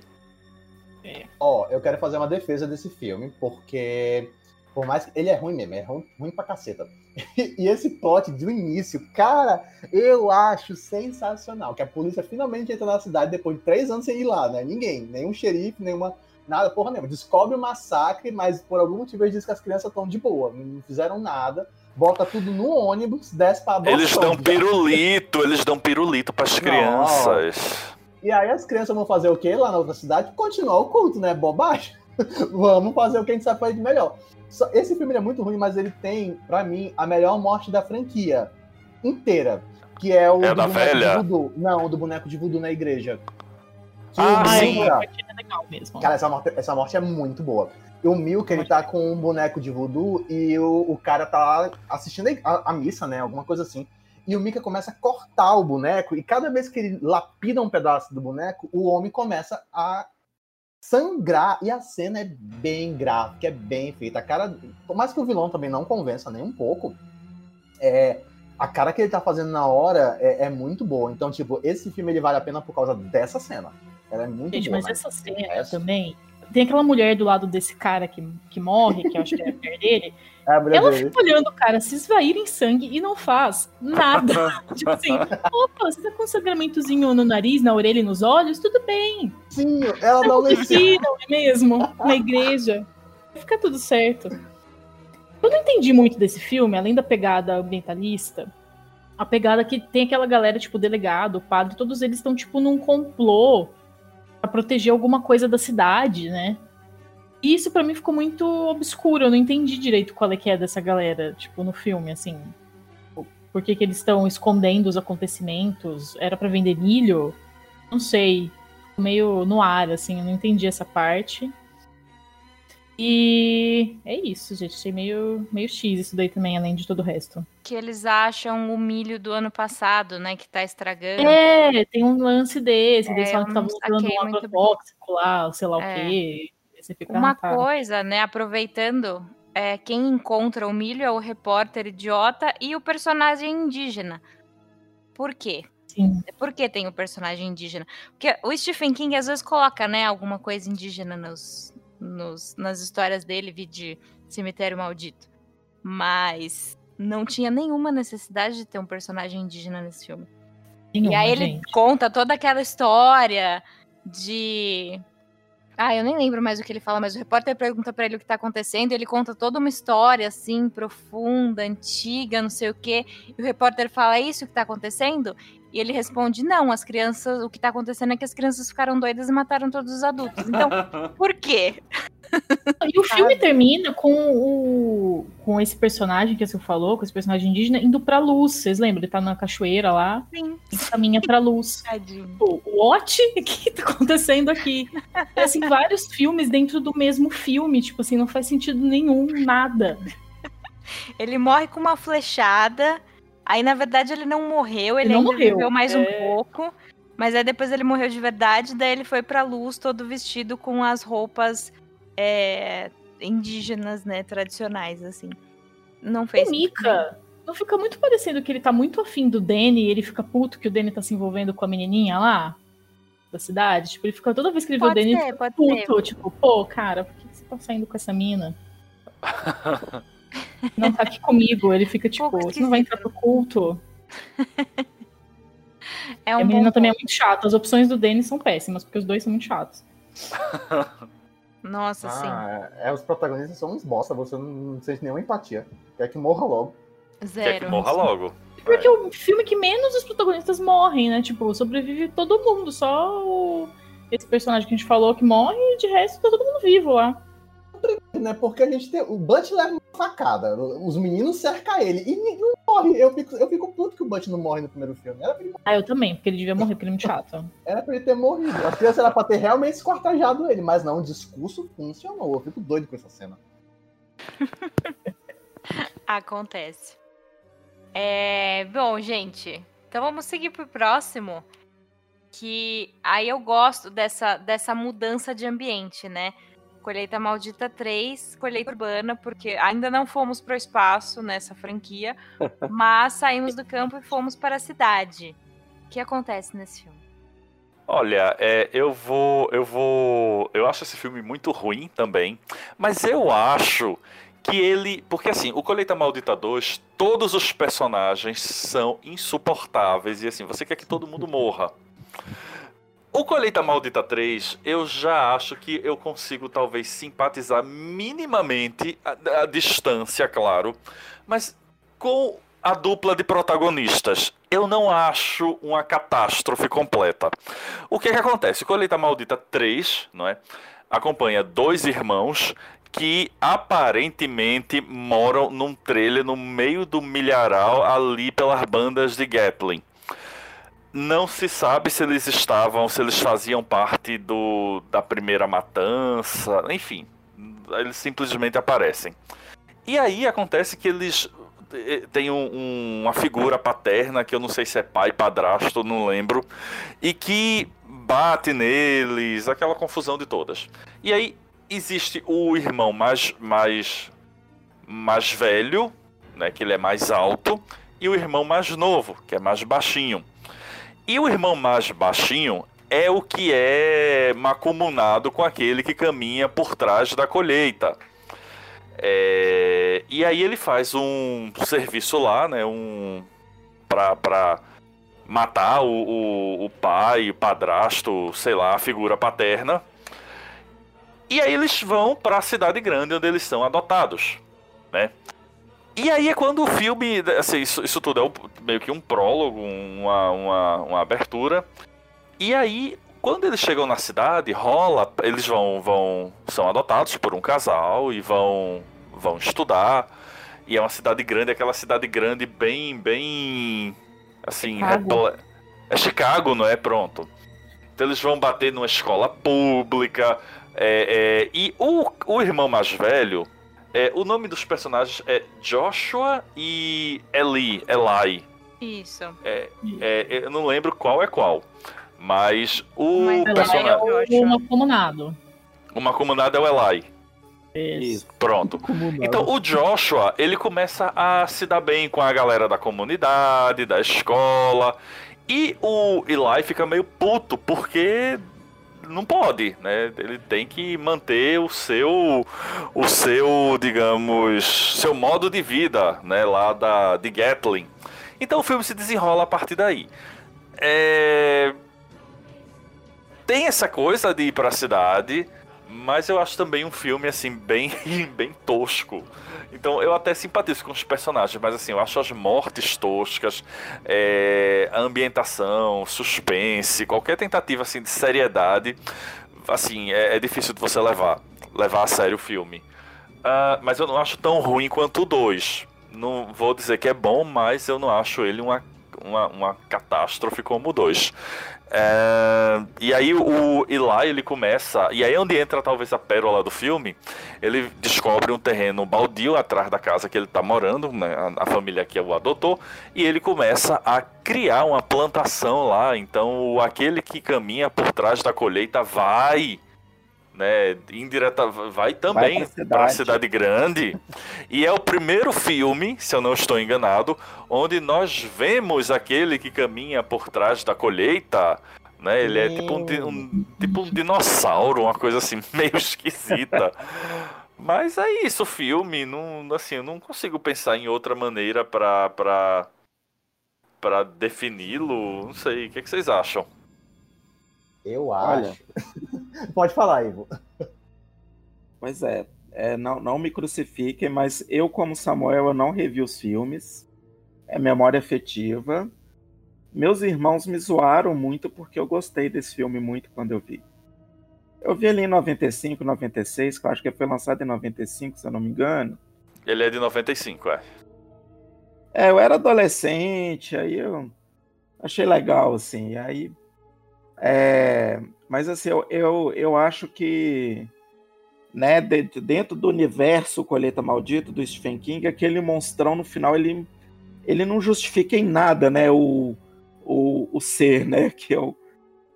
Ó, oh, eu quero fazer uma defesa desse filme, porque por mais que ele é ruim mesmo, é ruim, ruim pra caceta. e esse plot do início, cara, eu acho sensacional. Que a polícia finalmente entra na cidade depois de três anos sem ir lá, né? Ninguém, nenhum xerife, nenhuma. Nada, porra nenhuma. Descobre o massacre, mas por algum motivo eles dizem que as crianças estão de boa, não fizeram nada. Bota tudo no ônibus, desce pra adoção. Eles dão pirulito, eles dão pirulito pras crianças. E aí as crianças vão fazer o quê lá na outra cidade? Continuar o culto, né? Bobagem. Vamos fazer o que a gente sabe fazer de melhor. Esse filme é muito ruim, mas ele tem, para mim, a melhor morte da franquia inteira. Que é o é da velha? Não, o do boneco de voodoo na igreja. Que ah, sim. É legal mesmo. Cara, essa morte, essa morte é muito boa. E o Milk, ele tá com um boneco de voodoo e o, o cara tá lá assistindo a, a, missa, né? Alguma coisa assim. E o Mika começa a cortar o boneco, e cada vez que ele lapida um pedaço do boneco, o homem começa a sangrar. E a cena é bem gráfica, é bem feita. A cara, por mais que o vilão também não convença nem um pouco, é, a cara que ele tá fazendo na hora é, é, muito boa. Então, tipo, esse filme ele vale a pena por causa dessa cena. Ela é muito Gente, boa. mas essa cena também. Tem aquela mulher do lado desse cara que, que morre, que eu acho que é a mulher dele. A mulher ela fica olhando o cara se esvair em sangue e não faz nada. tipo assim, opa, você tá com um sangramentozinho no nariz, na orelha e nos olhos? Tudo bem. Sim, ela não lembra. não é mesmo? Na igreja. Fica tudo certo. Eu não entendi muito desse filme, além da pegada ambientalista, a pegada que tem aquela galera, tipo, delegado, padre, todos eles estão, tipo, num complô pra proteger alguma coisa da cidade, né? E isso para mim ficou muito obscuro, eu não entendi direito qual é que é dessa galera, tipo, no filme, assim. Por que, que eles estão escondendo os acontecimentos? Era para vender milho? Não sei. Meio no ar, assim, eu não entendi essa parte. E é isso, gente. Achei meio, meio X isso daí também, além de todo o resto. Que eles acham o milho do ano passado, né? Que tá estragando. É, tem um lance desse. É, eles falam que estavam usando um agrotóxico lá, sei lá é. o quê. Uma ah, coisa, né? Aproveitando, é, quem encontra o milho é o repórter idiota e o personagem indígena. Por quê? Sim. Por que tem o personagem indígena? Porque o Stephen King às vezes coloca, né, alguma coisa indígena nos, nos, nas histórias dele, vi de Cemitério Maldito. Mas não tinha nenhuma necessidade de ter um personagem indígena nesse filme. Nenhuma, e aí ele gente. conta toda aquela história de. Ah, eu nem lembro mais o que ele fala, mas o repórter pergunta para ele o que tá acontecendo, ele conta toda uma história assim, profunda, antiga, não sei o quê. E o repórter fala: É isso que tá acontecendo? E ele responde: Não, as crianças, o que tá acontecendo é que as crianças ficaram doidas e mataram todos os adultos. Então, por quê? E o filme termina com o com esse personagem que você falou, com esse personagem indígena, indo pra luz. Vocês lembram? Ele tá na cachoeira lá Sim. e caminha pra luz. Pô, what? O que tá acontecendo aqui? É, assim, vários filmes dentro do mesmo filme. Tipo assim, não faz sentido nenhum, nada. Ele morre com uma flechada Aí, na verdade, ele não morreu, ele, ele ainda morreu. viveu mais é... um pouco. Mas aí depois ele morreu de verdade, daí ele foi pra luz todo vestido com as roupas é, indígenas, né, tradicionais, assim. Não fez. O Mika, não fica muito parecendo que ele tá muito afim do Danny e ele fica puto que o Danny tá se envolvendo com a menininha lá da cidade? Tipo, ele fica toda vez que ele vê o Danny, ele fica puto. Ser. Tipo, pô, cara, por que você tá saindo com essa mina? não tá aqui comigo. Ele fica tipo, você não vai entrar pro culto. É um a menina também é muito chata. As opções do Denis são péssimas, porque os dois são muito chatos. Nossa, ah, sim. É, os protagonistas são uns bosta, você não, não sente nenhuma empatia. Quer que morra logo. Zero. Quer que morra logo. Porque é. o filme que menos os protagonistas morrem, né? Tipo, sobrevive todo mundo, só o... esse personagem que a gente falou que morre e de resto tá todo mundo vivo lá né? Porque a gente tem. O Butch leva uma facada. Os meninos cercam ele. E não morre. Eu fico, eu fico puto que o Butch não morre no primeiro filme. Era ele... Ah, eu também, porque ele devia morrer, porque ele é muito chato. Era pra ele ter morrido. A criança era pra ter realmente escortajado ele, mas não, o discurso funcionou. Eu fico doido com essa cena. Acontece. É, bom, gente. Então vamos seguir pro próximo. Que aí eu gosto dessa, dessa mudança de ambiente, né? Colheita Maldita 3, Colheita Urbana, porque ainda não fomos para o espaço nessa franquia, mas saímos do campo e fomos para a cidade. O que acontece nesse filme? Olha, é, eu vou. Eu vou. Eu acho esse filme muito ruim também. Mas eu acho que ele. Porque assim, o Colheita Maldita 2, todos os personagens são insuportáveis. E assim, você quer que todo mundo morra. O Colheita Maldita 3, eu já acho que eu consigo talvez simpatizar minimamente a, a distância, claro, mas com a dupla de protagonistas. Eu não acho uma catástrofe completa. O que, é que acontece? Colheita Maldita 3, não é? Acompanha dois irmãos que aparentemente moram num trailer no meio do milharal ali pelas bandas de Gatling. Não se sabe se eles estavam, se eles faziam parte do, da primeira matança, enfim, eles simplesmente aparecem. E aí acontece que eles eh, têm um, um, uma figura paterna que eu não sei se é pai, padrasto, não lembro, e que bate neles, aquela confusão de todas. E aí existe o irmão mais mais mais velho, né, que ele é mais alto, e o irmão mais novo, que é mais baixinho. E o irmão mais baixinho é o que é macumunado com aquele que caminha por trás da colheita. É... E aí ele faz um serviço lá, né? Um. Pra, pra matar o, o, o pai, o padrasto, sei lá, a figura paterna. E aí eles vão para a cidade grande onde eles são adotados, né? E aí é quando o filme. Assim, isso, isso tudo é um, meio que um prólogo, uma, uma, uma abertura. E aí, quando eles chegam na cidade, rola. Eles vão. vão são adotados por um casal e vão, vão estudar. E é uma cidade grande, aquela cidade grande bem. bem. Assim. Chicago. É Chicago, não é? Pronto. Então eles vão bater numa escola pública. É, é, e o, o irmão mais velho, é, o nome dos personagens é Joshua e Eli, Eli. Isso. É, é, eu não lembro qual é qual. Mas o Mas Eli personagem. é o. O mancomunado. O é o Eli. Isso. Pronto. Então o Joshua, ele começa a se dar bem com a galera da comunidade, da escola. E o Eli fica meio puto, porque não pode, né? Ele tem que manter o seu, o seu, digamos, seu modo de vida, né? Lá da, de Gatling. Então o filme se desenrola a partir daí. É... Tem essa coisa de ir pra cidade, mas eu acho também um filme, assim, bem, bem tosco. Então eu até simpatizo com os personagens, mas assim, eu acho as mortes toscas, é, a ambientação, suspense, qualquer tentativa assim de seriedade, assim, é, é difícil de você levar, levar a sério o filme. Ah, mas eu não acho tão ruim quanto o 2. Não vou dizer que é bom, mas eu não acho ele uma, uma, uma catástrofe como o 2. É, e aí o Eli ele começa, e aí é onde entra talvez a pérola do filme, ele descobre um terreno baldio atrás da casa que ele está morando, né, a, a família que o adotou, e ele começa a criar uma plantação lá. Então aquele que caminha por trás da colheita vai né, indireta vai também para a cidade. cidade grande. E é o primeiro filme, se eu não estou enganado, onde nós vemos aquele que caminha por trás da colheita. Né? Ele é tipo um, um- tipo um dinossauro, uma coisa assim, meio esquisita. Mas é isso, o filme. Não, assim, eu não consigo pensar em outra maneira para pra, pra defini-lo. Não sei, o que, que vocês acham? Eu Olha. acho. Pode falar, Ivo. Pois é, é, não, não me crucifiquem, mas eu, como Samuel, eu não revi os filmes. É memória afetiva. Meus irmãos me zoaram muito porque eu gostei desse filme muito quando eu vi. Eu vi ali em 95, 96, que eu acho que foi lançado em 95, se eu não me engano. Ele é de 95, é. É, eu era adolescente, aí eu achei legal, assim. Aí, é, mas assim, eu, eu, eu acho que, né, de- dentro do universo Colheita Maldita do Stephen King, aquele monstrão no final ele, ele não justifica em nada, né, o, o, o ser, né, que é o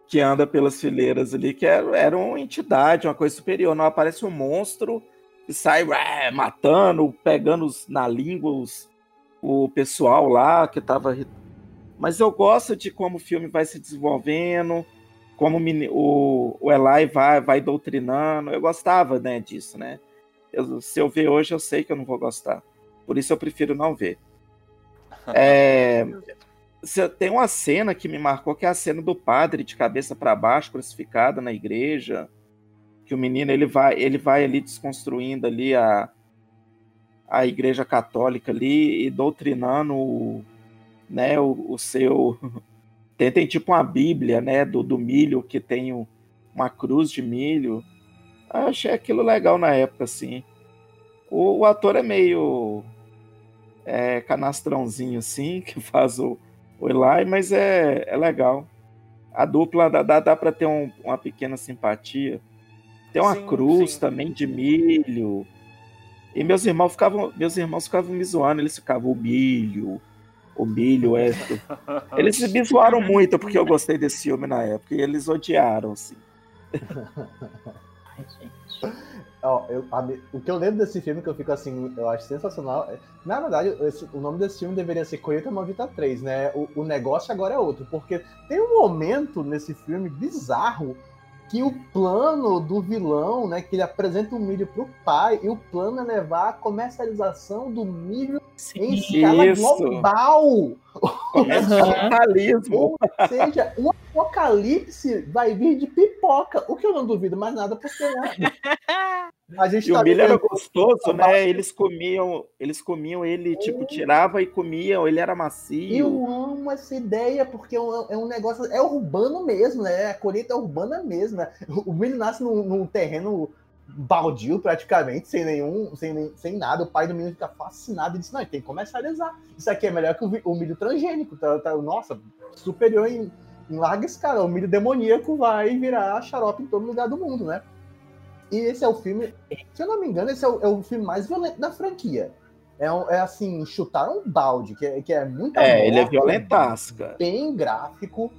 que anda pelas fileiras ali, que era, era uma entidade, uma coisa superior. Não aparece um monstro que sai ué, matando, pegando os- na língua os, o pessoal lá que tava. Mas eu gosto de como o filme vai se desenvolvendo, como o, o, Eli vai, vai doutrinando. Eu gostava né, disso, né? Eu- se eu ver hoje, eu sei que eu não vou gostar. Por isso eu prefiro não ver. É, se- tem uma cena que me marcou, que é a cena do padre de cabeça para baixo, crucificado na igreja. Que o menino ele vai, ele vai ali desconstruindo ali a, a igreja católica ali e doutrinando o, né, o, o seu. Tem, tem tipo uma bíblia, né, do, do milho que tem uma cruz de milho. Eu achei aquilo legal na época, assim. O, o ator é meio é, canastrãozinho, assim, que faz o, o Eli, mas é, é legal. A dupla dá, dá, dá para ter um- uma pequena simpatia. Tem uma Sim, cruz sim. também de milho. E meus irmãos ficavam, meus irmãos ficavam me zoando, eles ficavam o milho, o milho é. Eles me zoaram muito porque eu gostei desse filme na época e eles odiaram, assim. Ai, gente. Ó, eu- a o que eu lembro desse filme que eu fico assim, eu acho sensacional. é- Na verdade, esse- o nome desse filme deveria ser Colheita Maldita 3, né? O, o negócio agora é outro, porque tem um momento nesse filme bizarro que o plano do vilão, né, que ele apresenta o milho pro pai, e o plano é levar a comercialização do milho em Sim. escala Isso. global. O capitalismo. Ou seja, o apocalipse vai vir de pipoca, o que eu não duvido mais nada, porque né, A gente E tá o milho era gostoso, né? Eles comiam, eles comiam ele, tipo, tirava e comiam, ele era macio. Eu amo essa ideia, porque é um, é um negócio. É urbano mesmo, né? A colheita é urbana mesmo, né? O milho nasce num, num terreno baldio, praticamente, sem nenhum. Sem, sem nada. O pai do menino fica fascinado e diz: Não, tem que comercializar. Isso aqui é melhor que o, o milho transgênico. Tá, tá- nossa, superior em, em larga escala. O milho demoníaco vai virar xarope em todo lugar do mundo, né? E esse é o filme, se eu não me engano, esse é o, é o filme mais violento da franquia. É, é assim, chutar um balde, que é, que é muita É, ele é morte, violentaço, cara. bem gráfico,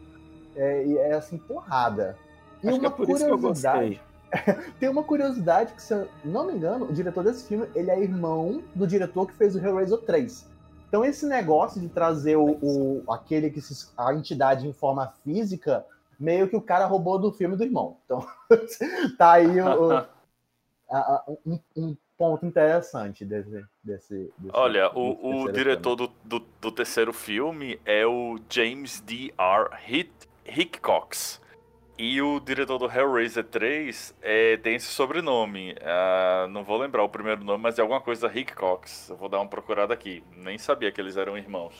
é, e é assim, porrada. E Acho que uma é por isso que eu curiosidade, tem uma curiosidade que, se eu não me engano, o diretor desse filme, ele é irmão do diretor que fez o Hellraiser 3. Então esse negócio de trazer o, o- aquele que se, a entidade em forma física, meio que o cara roubou do filme do irmão. Então tá aí o- o- a- um, um ponto interessante desse. desse, desse Olha, desse o, o diretor do, do, do terceiro filme é o James D.R. Hick- Hickcox. E o diretor do Hellraiser 3 é, tem esse sobrenome. Ah, não vou lembrar o primeiro nome, mas é alguma coisa Hickcox. Eu vou dar uma procurada aqui. Nem sabia que eles eram irmãos.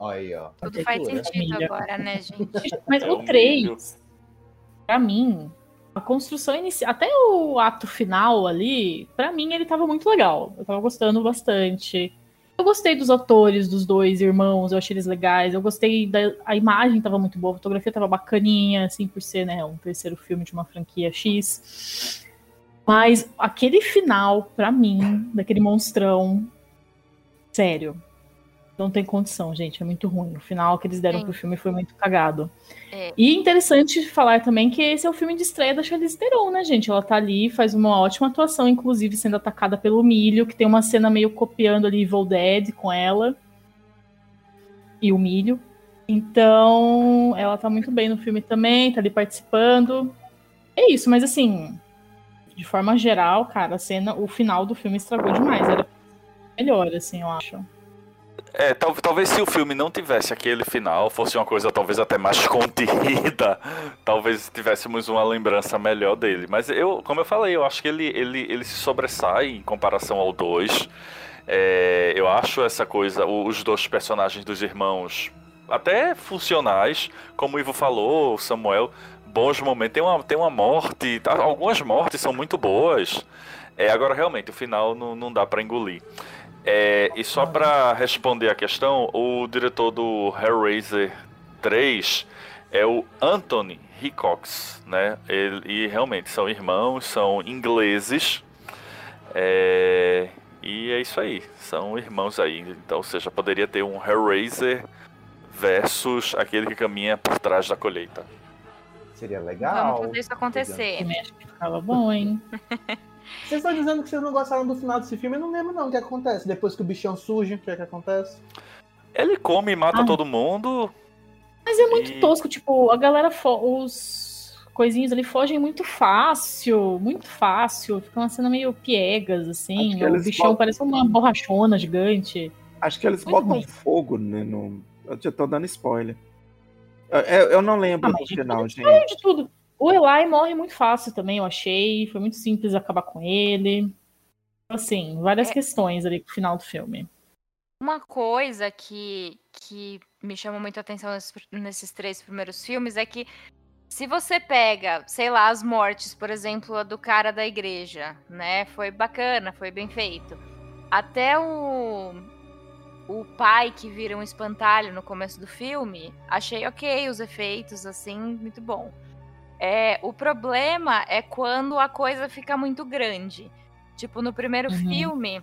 Aí, ó. Tudo faz sentido agora, né, gente? Mas É o um 3, pra mim, a construção inicial, até o ato final ali, pra mim ele tava muito legal. Eu tava gostando bastante. Eu gostei dos atores dos dois irmãos, eu achei eles legais. Eu gostei da a imagem tava muito boa, a fotografia tava bacaninha, assim por ser, né, um terceiro filme de uma franquia X. Mas aquele final, pra mim, daquele monstrão, sério, não tem condição, gente. É muito ruim. O final que eles deram Sim. pro filme foi muito cagado. É. E interessante falar também que esse é o filme de estreia da Charlize Theron, né, gente? Ela tá ali, faz uma ótima atuação, inclusive sendo atacada pelo milho, que tem uma cena meio copiando ali Evil Dead com ela. E o milho. Então, ela tá muito bem no filme também, tá ali participando. É isso, mas assim, de forma geral, cara, a cena, o final do filme estragou demais. Era melhor, assim, eu acho. É, tal- talvez se o filme não tivesse aquele final, fosse uma coisa talvez até mais contida, talvez tivéssemos uma lembrança melhor dele. Mas eu, como eu falei, eu acho que ele, ele, ele se sobressai em comparação ao 2. É, eu acho essa coisa, os dois personagens dos irmãos até funcionais, como o Ivo falou, o Samuel, bons momentos. Tem uma, tem uma morte, tá? algumas mortes são muito boas. É, agora, realmente, o final não, não dá pra engolir. É, e só pra responder a questão, o diretor do Hellraiser 3 é o Anthony Hickox, né? Ele, e realmente são irmãos, são ingleses. É, e é isso aí, são irmãos aí. Então, ou seja, poderia ter um Hellraiser versus aquele que caminha por trás da colheita. Seria legal. Vamos fazer isso acontecer. Acho que ficava bom, hein? Vocês estão dizendo que vocês não gostaram do final desse filme? Eu não lembro não o que acontece. Depois que o bichão surge, o que é que acontece? Ele come e mata Ah. todo mundo. Mas é muito E- tosco, tipo, a galera, fo- os coisinhos ali fogem muito fácil, muito fácil. Fica uma cena meio piegas, assim. O bichão botam- parece uma borrachona gigante. Acho que eles Muito botam ruim. fogo, né? No... Eu já tô dando spoiler. Eu, eu- não lembro Ah, do final, Além gente. de tudo, o Eli morre muito fácil também, eu achei. Foi muito simples acabar com ele. Assim, várias É. questões ali pro final do filme. Uma coisa que, que me chamou muito a atenção nesses, nesses três primeiros filmes é que se você pega, sei lá, as mortes, por exemplo, a do cara da igreja, né? Foi bacana, foi bem feito. Até o, o pai que vira um espantalho no começo do filme, achei ok os efeitos, assim, muito bom. É, o problema é quando a coisa fica muito grande. Tipo, no primeiro Uhum. filme,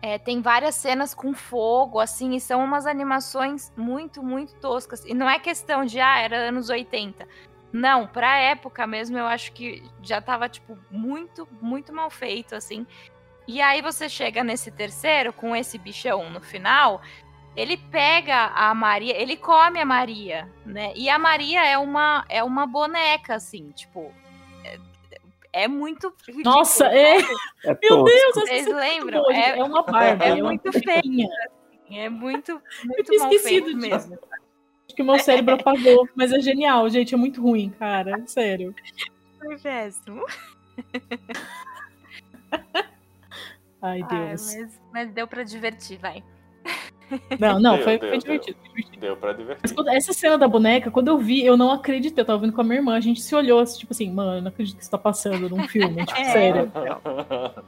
é, tem várias cenas com fogo, assim, e são umas animações muito, muito toscas. E não é questão de, ah, era anos 80. Não, pra época mesmo, eu acho que já tava, tipo, muito, muito mal feito, assim. E aí você chega nesse terceiro, com esse bichão no final, ele pega a Maria, ele come a Maria, né? E a Maria é uma, é uma boneca, assim, tipo. É, é muito. ridículo, Nossa, é. É Meu. Deus, Vocês é lembram? É-. É uma barba. é uma muito feio. bonequinha. É muito, Eu muito mal esquecido mesmo. Acho que o meu cérebro apagou. Mas é genial, gente. É muito ruim, cara. Sério. Foi péssimo. Ai, Deus. Ai, mas, mas, deu pra divertir, vai. Não, não, deu, foi, deu, foi, divertido, deu. foi, divertido, deu. pra divertir. Mas quando, essa cena da boneca, quando eu vi, eu não acreditei. Eu tava vendo com a minha irmã, a gente se olhou assim, tipo assim, mano, eu não acredito que isso tá passando num filme, tipo, é, sério.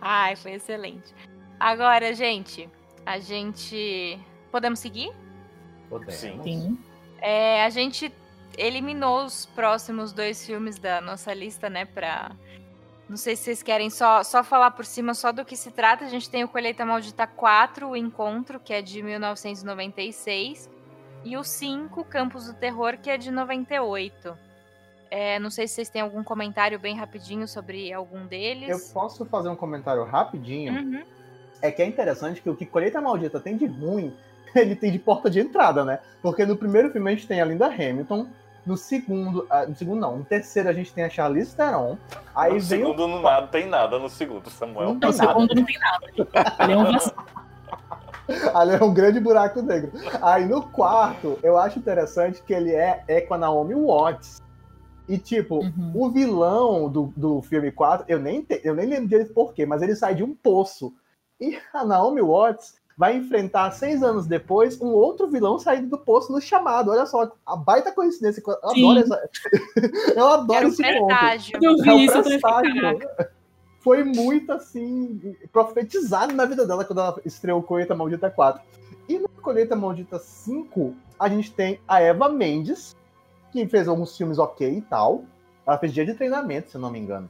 Ai, foi excelente. Agora, gente, a gente. Podemos seguir? Podemos. Sim. É, a gente eliminou os próximos dois filmes da nossa lista, né? Pra. Não sei se vocês querem só, só falar por cima só do que se trata. A gente tem o Colheita Maldita 4, o Encontro, que é de 1996. E o 5, Campos do Terror, que é de 98. É, não sei se vocês têm algum comentário bem rapidinho sobre algum deles. Eu posso fazer um comentário rapidinho? Uhum. É que é interessante que o que Colheita Maldita tem de ruim, ele tem de porta de entrada, né? Porque no primeiro filme a gente tem a Linda Hamilton, no segundo, uh, no segundo não, no terceiro a gente tem a Charlize Theron. Aí no segundo o... não nada, tem nada no segundo, Samuel. Não no segundo não tem nada. Ele é um Ali é um grande buraco negro. Aí no quarto, eu acho interessante que ele é, é com a Naomi Watts. E, tipo, uhum. o vilão do, do filme 4, eu nem, te, eu nem lembro dele por quê, mas ele sai de um poço. E a Naomi Watts vai enfrentar, seis anos depois, um outro vilão saindo do poço no chamado. Olha só, a baita coincidência. Eu adoro essa. eu adoro esse presságio. ponto. Eu vi é isso, presságio. Foi muito assim, profetizado na vida dela quando ela estreou Colheita Maldita 4. E no Colheita Maldita 5, a gente tem a Eva Mendes, que fez alguns filmes ok e tal. Ela fez dia de treinamento, se eu não me engano.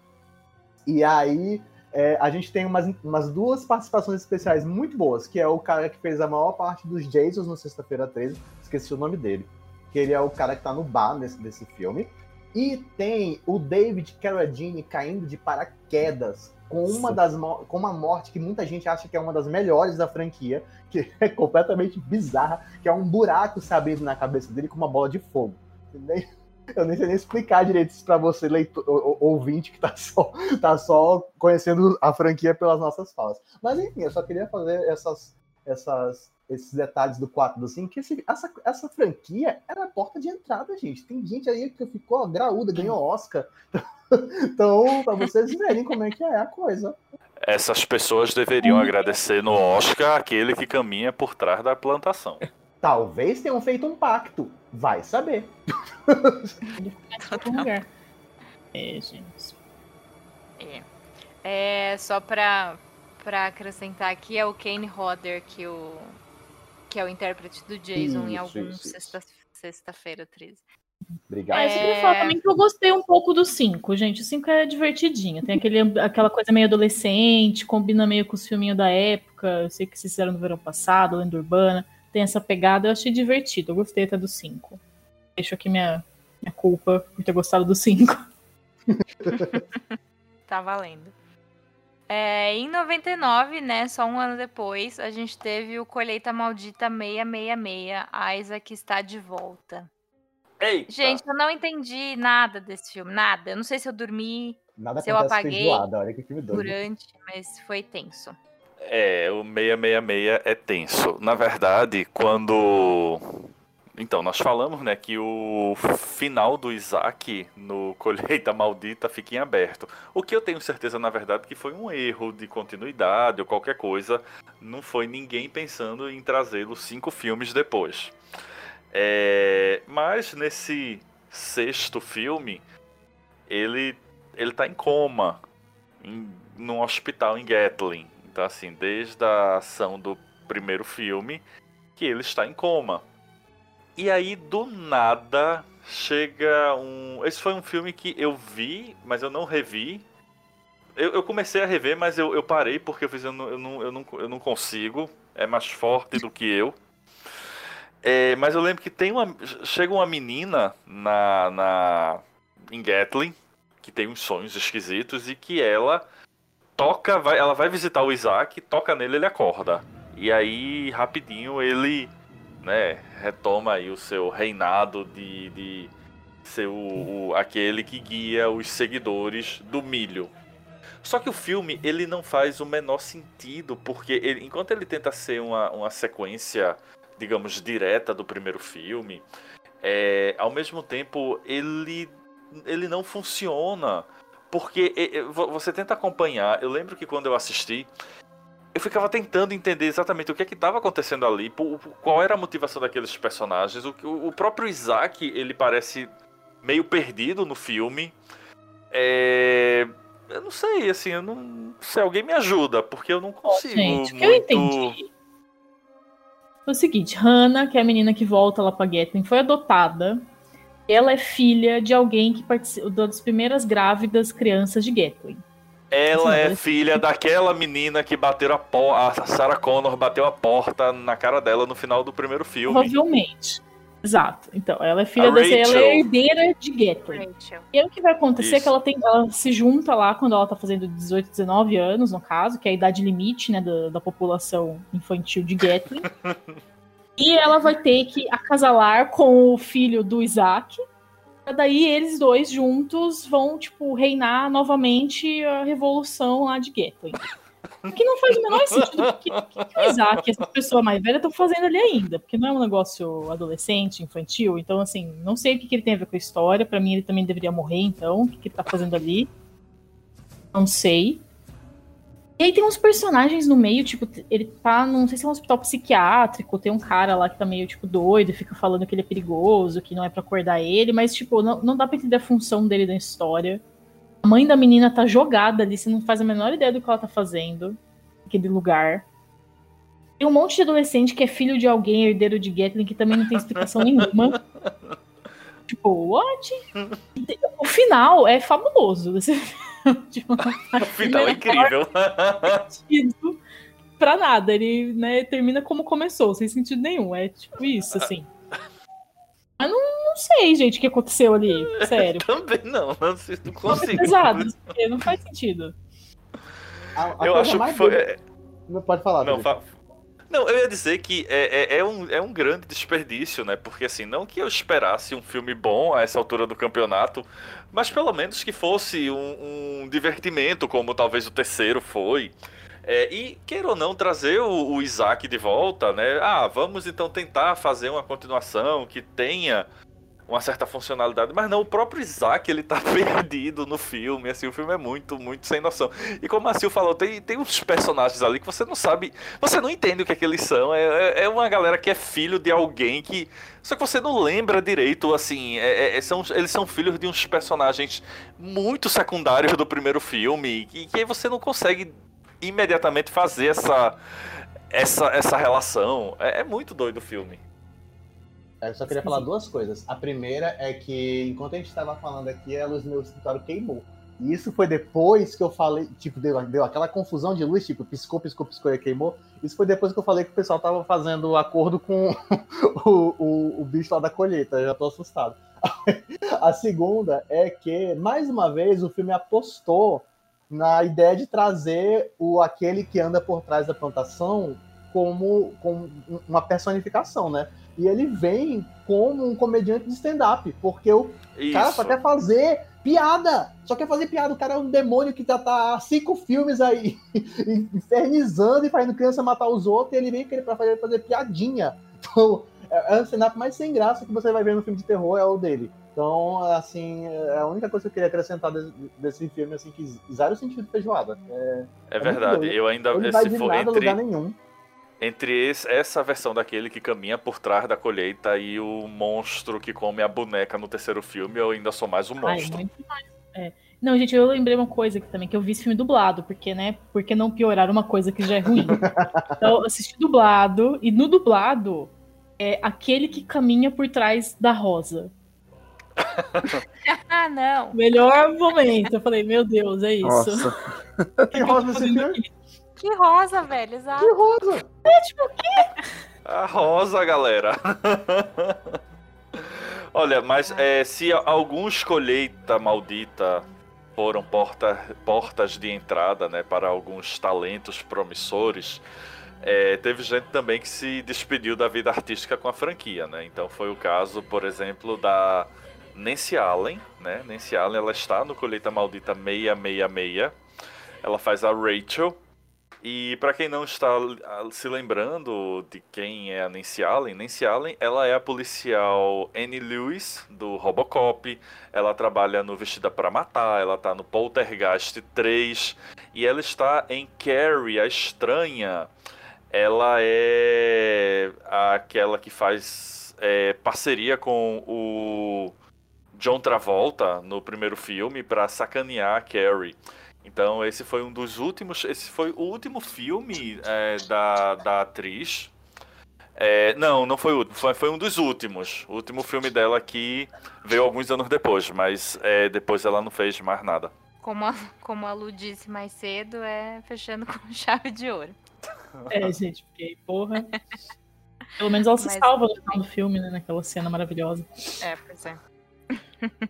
E aí é, a gente tem umas, umas duas participações especiais muito boas, que é o cara que fez a maior parte dos Jasons no Sexta-feira 13, esqueci o nome dele. Que ele é o cara que tá no bar nesse, desse filme. E tem o David Carradine caindo de paraquedas com uma das com uma morte que muita gente acha que é uma das melhores da franquia, que é completamente bizarra, que é um buraco se abrindo na cabeça dele com uma bola de fogo. Eu nem sei nem explicar direito isso pra você, leitor, ouvinte, que tá só, tá só conhecendo a franquia pelas nossas falas. Mas enfim, eu só queria fazer essas, essas, esses detalhes do 4 do 5, que esse, essa, essa franquia era a porta de entrada, gente. Tem gente aí que ficou graúda, ganhou Oscar. então, pra vocês verem como é que é a coisa. Essas pessoas deveriam agradecer no Oscar aquele que caminha por trás da plantação. Talvez tenham feito um pacto. Vai saber. é, gente. É. é só pra, pra acrescentar aqui, é o Kane Hodder, que, o, que é o intérprete do Jason isso, em algum sexta-feira, sexta 13. Obrigado. É, eu queria falar também que eu gostei um pouco do 5, gente. O 5 é divertidinho. Tem aquele, aquela coisa meio adolescente, combina meio com os filminhos da época. Eu sei que vocês fizeram no verão passado, Lenda Urbana tem essa pegada, eu achei divertido. Eu gostei até do 5. Deixo aqui minha, minha culpa por ter gostado do 5. tá valendo. É, em 99, né, só um ano depois, a gente teve o Colheita Maldita 666, a Isaac está de volta. Eita. Gente, eu não entendi nada desse filme, nada. Eu não sei se eu dormi, nada se eu apaguei Olha que filme durante, mas foi tenso. É, o 666 é tenso. Na verdade, quando. Então, nós falamos, né, que o final do Isaac no Colheita Maldita fica em aberto. O que eu tenho certeza, na verdade, que foi um erro de continuidade ou qualquer coisa. Não foi ninguém pensando em trazê-lo cinco filmes depois. É... Mas nesse sexto filme, ele, ele tá em coma, em, num hospital em Gatlin. Então, assim, desde a ação do primeiro filme, que ele está em coma. E aí, do nada, chega um. Esse foi um filme que eu vi, mas eu não revi. Eu, eu comecei a rever, mas eu, eu parei porque eu, fiz, eu, não, eu, não, eu, não, eu não consigo. É mais forte do que eu. É, mas eu lembro que tem uma. Chega uma menina na, na em Gatlin, que tem uns sonhos esquisitos, e que ela toca, vai, ela vai visitar o Isaac, toca nele, ele acorda. E aí, rapidinho, ele né, retoma aí o seu reinado de, de ser o, o, aquele que guia os seguidores do milho. Só que o filme ele não faz o menor sentido, porque ele, enquanto ele tenta ser uma, uma sequência, digamos, direta do primeiro filme, é, ao mesmo tempo ele, ele não funciona porque você tenta acompanhar. Eu lembro que quando eu assisti, eu ficava tentando entender exatamente o que é que estava acontecendo ali, qual era a motivação daqueles personagens. O, o próprio Isaac, ele parece meio perdido no filme. É... Eu não sei, assim, eu não sei, alguém me ajuda, porque eu não consigo. Gente, o que eu entendi é o seguinte: Hannah, que é a menina que volta lá pra Gatlin, foi adotada. Ela é filha de alguém que participou das primeiras grávidas crianças de Gatlin. Ela é filha daquela menina que bateu a porta. A Sarah Connor bateu a porta na cara dela no final do primeiro filme. Provavelmente. Exato. Então, ela é filha dessa, ela é herdeira de Gatlin. E aí o que vai acontecer Isso. é que ela tem, ela se junta lá quando ela tá fazendo 18, 19 anos, no caso, que é a idade limite, né, da, da população infantil de Gatlin. e ela vai ter que acasalar com o filho do Isaac, daí eles dois juntos vão, tipo, reinar novamente a revolução lá de Gatlin. Que não faz o menor sentido. O que, que, que o Isaac essa pessoa mais velha estão fazendo ali ainda? Porque não é um negócio adolescente, infantil. Então, assim, não sei o que, que ele tem a ver com a história. Para mim, ele também deveria morrer, então. O que, que ele tá fazendo ali? Não sei. E aí tem uns personagens no meio, tipo, ele tá, não sei se é um hospital psiquiátrico, tem um cara lá que tá meio, tipo, doido fica falando que ele é perigoso, que não é para acordar ele, mas, tipo, não, não dá pra entender a função dele na história. A mãe da menina tá jogada ali, você não faz a menor ideia do que ela tá fazendo naquele lugar. Tem um monte de adolescente que é filho de alguém, herdeiro de Gatlin, que também não tem explicação nenhuma. Tipo, what? O final é fabuloso. tipo, o final é incrível. pra nada. Ele né, termina como começou, sem sentido nenhum. É tipo isso, assim. Mas não, não sei, gente, o que aconteceu ali. Sério. Também não, não, não consigo. Pesado, não faz sentido. A, a eu acho que foi. Não pode falar. Não, fa... não, eu ia dizer que é, é, é, um, é um grande desperdício, né? Porque assim, não que eu esperasse um filme bom a essa altura do campeonato, mas pelo menos que fosse um, um divertimento, como talvez o terceiro foi. É, e, queira ou não, trazer o, o, Isaac de volta, né? Ah, vamos então tentar fazer uma continuação que tenha uma certa funcionalidade. Mas não, o próprio Isaac, ele tá perdido no filme, assim, o filme é muito, muito sem noção. E como a Sil falou, tem, tem uns personagens ali que você não sabe, você não entende o que é que eles são. É, é, é uma galera que é filho de alguém que... Só que você não lembra direito, assim, é, é, são, eles são filhos de uns personagens muito secundários do primeiro filme, e que aí você não consegue imediatamente fazer essa, essa, essa relação. É, é muito doido o filme. Eu só queria falar duas coisas. A primeira é que, enquanto a gente estava falando aqui, a luz do meu escritório queimou. E isso foi depois que eu falei, tipo, deu, deu aquela confusão de luz, tipo, piscou, piscou, piscou e queimou. Isso foi depois que eu falei que o pessoal tava fazendo acordo com o, o, o bicho lá da colheita. Eu já tô assustado. A segunda é que, mais uma vez, o filme apostou na ideia de trazer o aquele que anda por trás da plantação como, como uma personificação, né? E ele vem como um comediante de stand-up, porque o Isso. cara só quer fazer piada, só quer fazer piada. O cara é um demônio que já tá há cinco filmes aí infernizando e fazendo criança matar os outros, e ele vem querer pra fazer, fazer piadinha. Então, é, é o stand-up mais sem graça que você vai ver no filme de terror, é o dele. Então, assim, é a única coisa que eu queria acrescentar desse, desse filme, assim, que zero sentido feijoada. É, é, é verdade, eu ainda... Ele vai de nada entre, lugar nenhum. Entre esse, essa versão daquele que caminha por trás da colheita e o monstro que come a boneca no terceiro filme, eu ainda sou mais o monstro. Ai, muito mais. É. Não, gente, eu lembrei uma coisa aqui também, que eu vi esse filme dublado, porque, né, porque não piorar uma coisa que já é ruim. então, eu assisti dublado, e no dublado, é aquele que caminha por trás da rosa. ah, não. Melhor momento. Eu falei, meu Deus, é isso. Nossa. que rosa filme? Que rosa, velho, exato. Que rosa? É, tipo, o quê? A rosa, galera. Olha, mas é, se alguns colheita maldita foram porta, portas de entrada né, para alguns talentos promissores, é, teve gente também que se despediu da vida artística com a franquia, né? Então foi o caso, por exemplo, da Nancy Allen, né? Nancy Allen, ela está no Colheita Maldita 666. Ela faz a Rachel. E para quem não está se lembrando de quem é a Nancy Allen, Nancy Allen, ela é a policial Annie Lewis do Robocop. Ela trabalha no Vestida para Matar, ela está no Poltergeist 3 e ela está em Carrie, a Estranha. Ela é aquela que faz é, parceria com o John Travolta no primeiro filme para sacanear a Carrie. Então esse foi um dos últimos, esse foi o último filme é, da, da atriz. É, não, não foi o último, foi, foi, um dos últimos. O último filme dela que veio alguns anos depois, mas é, depois ela não fez mais nada. Como a, como a Lu disse mais cedo, é fechando com chave de ouro. É, gente, porque, porra. Pelo menos ela se mas, salva no final do filme, né? Naquela cena maravilhosa. É, pois é.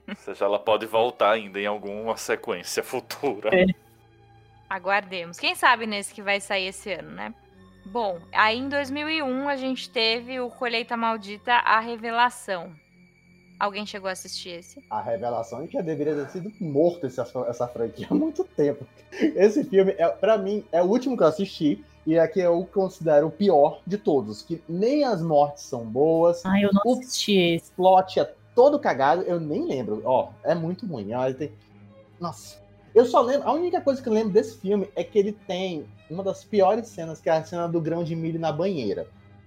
Ou seja, ela pode voltar ainda em alguma sequência futura. É. Aguardemos. Quem sabe nesse que vai sair esse ano, né? Bom, aí em 2001 a gente teve o Colheita Maldita, A Revelação. Alguém chegou a assistir esse? A Revelação já deveria ter sido morto essa, essa franquia há muito tempo. Esse filme, é, para mim, é o último que eu assisti. E aqui eu considero o pior de todos. Que nem as mortes são boas. Ah, eu não assisti esse. O plot é todo cagado, eu nem lembro. Ó, é muito ruim. Nossa. Eu só lembro. A única coisa que eu lembro desse filme é que ele tem uma das piores cenas, que é a cena do grão de milho na banheira.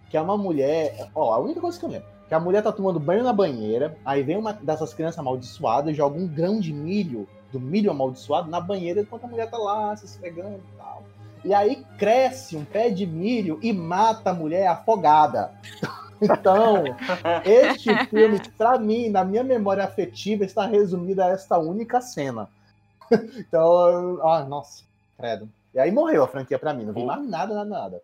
Que é uma mulher. Ó, a única coisa que eu lembro. Que a mulher tá tomando banho na banheira, aí vem uma dessas crianças amaldiçoadas e joga um grão de milho, do milho amaldiçoado, na banheira enquanto a mulher tá lá se esfregando e tal. E aí cresce um pé de milho e mata a mulher afogada. Então, este filme, para mim, na minha memória afetiva, está resumido a esta única cena. Então, ah, nossa, credo. E aí morreu a franquia para mim, não vi o... mais nada, nada, nada.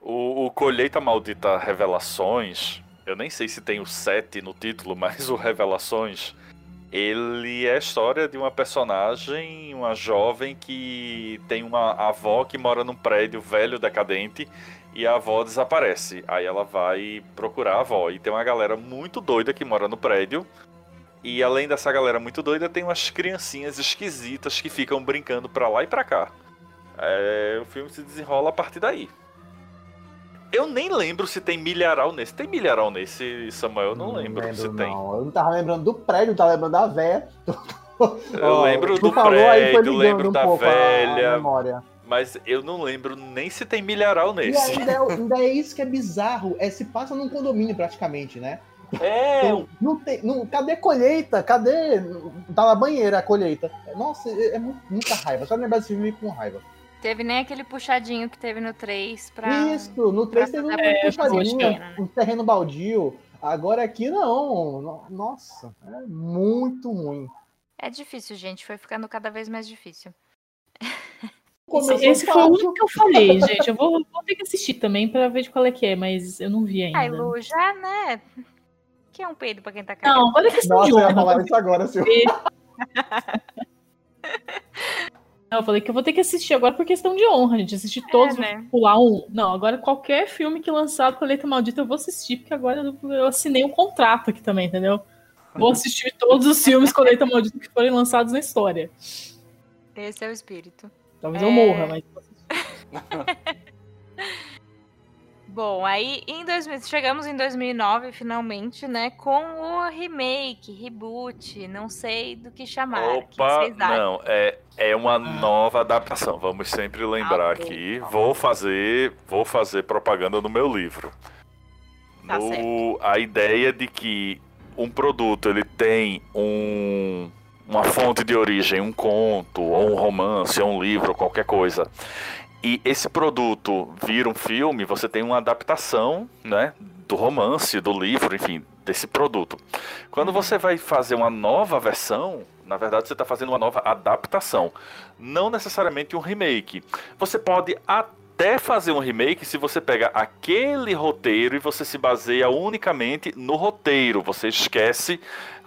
O, o Colheita Maldita Revelações, eu nem sei se tem o 7 no título, mas o Revelações, ele é a história de uma personagem, uma jovem que tem uma avó que mora num prédio velho, decadente, e a avó desaparece. Aí ela vai procurar a avó. E tem uma galera muito doida que mora no prédio. E além dessa galera muito doida, tem umas criancinhas esquisitas que ficam brincando pra lá e pra cá. É, o filme se desenrola a partir daí. Eu nem lembro se tem milharal nesse. Tem milharal nesse, Samuel? Eu não, não lembro, lembro, se não. tem. Eu não tava lembrando do prédio, tava lembrando da véia. Eu lembro do prédio, lembro um da velha. Mas eu não lembro nem se tem milharal nesse. E ainda é, ainda é isso que é bizarro. É se passa num condomínio praticamente, né? É. Então, não tem, não, cadê a colheita? Cadê? Tá na banheira a colheita. Nossa, é, é muita raiva. Só lembrar desse filme com raiva. Teve nem aquele puxadinho que teve no 3 pra. Isso, no 3 teve um é, puxadinho, né? um terreno baldio. Agora aqui não. Nossa, é muito ruim. É difícil, gente. Foi ficando cada vez mais difícil. Esse, esse foi o único que eu falei, gente. Eu vou, vou ter que assistir também pra ver de qual é que é, mas eu não vi ainda. Ai, Lu, já, né? Que é um peido pra quem tá cagando. Não, agora é questão Nossa, de honra. eu ia falar isso agora, senhor. Não, eu falei que eu vou ter que assistir agora por questão de honra, gente. Assistir é, todos, né? pular um. Não, agora qualquer filme que lançado com a Letra Maldita eu vou assistir, porque agora eu assinei um contrato aqui também, entendeu? Vou assistir todos os filmes com a Letra Maldita que forem lançados na história. Esse é o espírito. Talvez é... eu morra, mas. Bom, aí em 2000, chegamos em 2009 finalmente, né, com o remake, reboot, não sei do que chamar. Opa, que não, é, é uma nova adaptação. Vamos sempre lembrar ah, aqui. Vou fazer, vou fazer propaganda no meu livro. Tá no, certo. a ideia de que um produto ele tem um uma fonte de origem, um conto, ou um romance, ou um livro, qualquer coisa, e esse produto vira um filme, você tem uma adaptação, né, do romance, do livro, enfim, desse produto. Quando você vai fazer uma nova versão, na verdade você está fazendo uma nova adaptação, não necessariamente um remake. Você pode até fazer um remake se você pega aquele roteiro e você se baseia unicamente no roteiro. Você esquece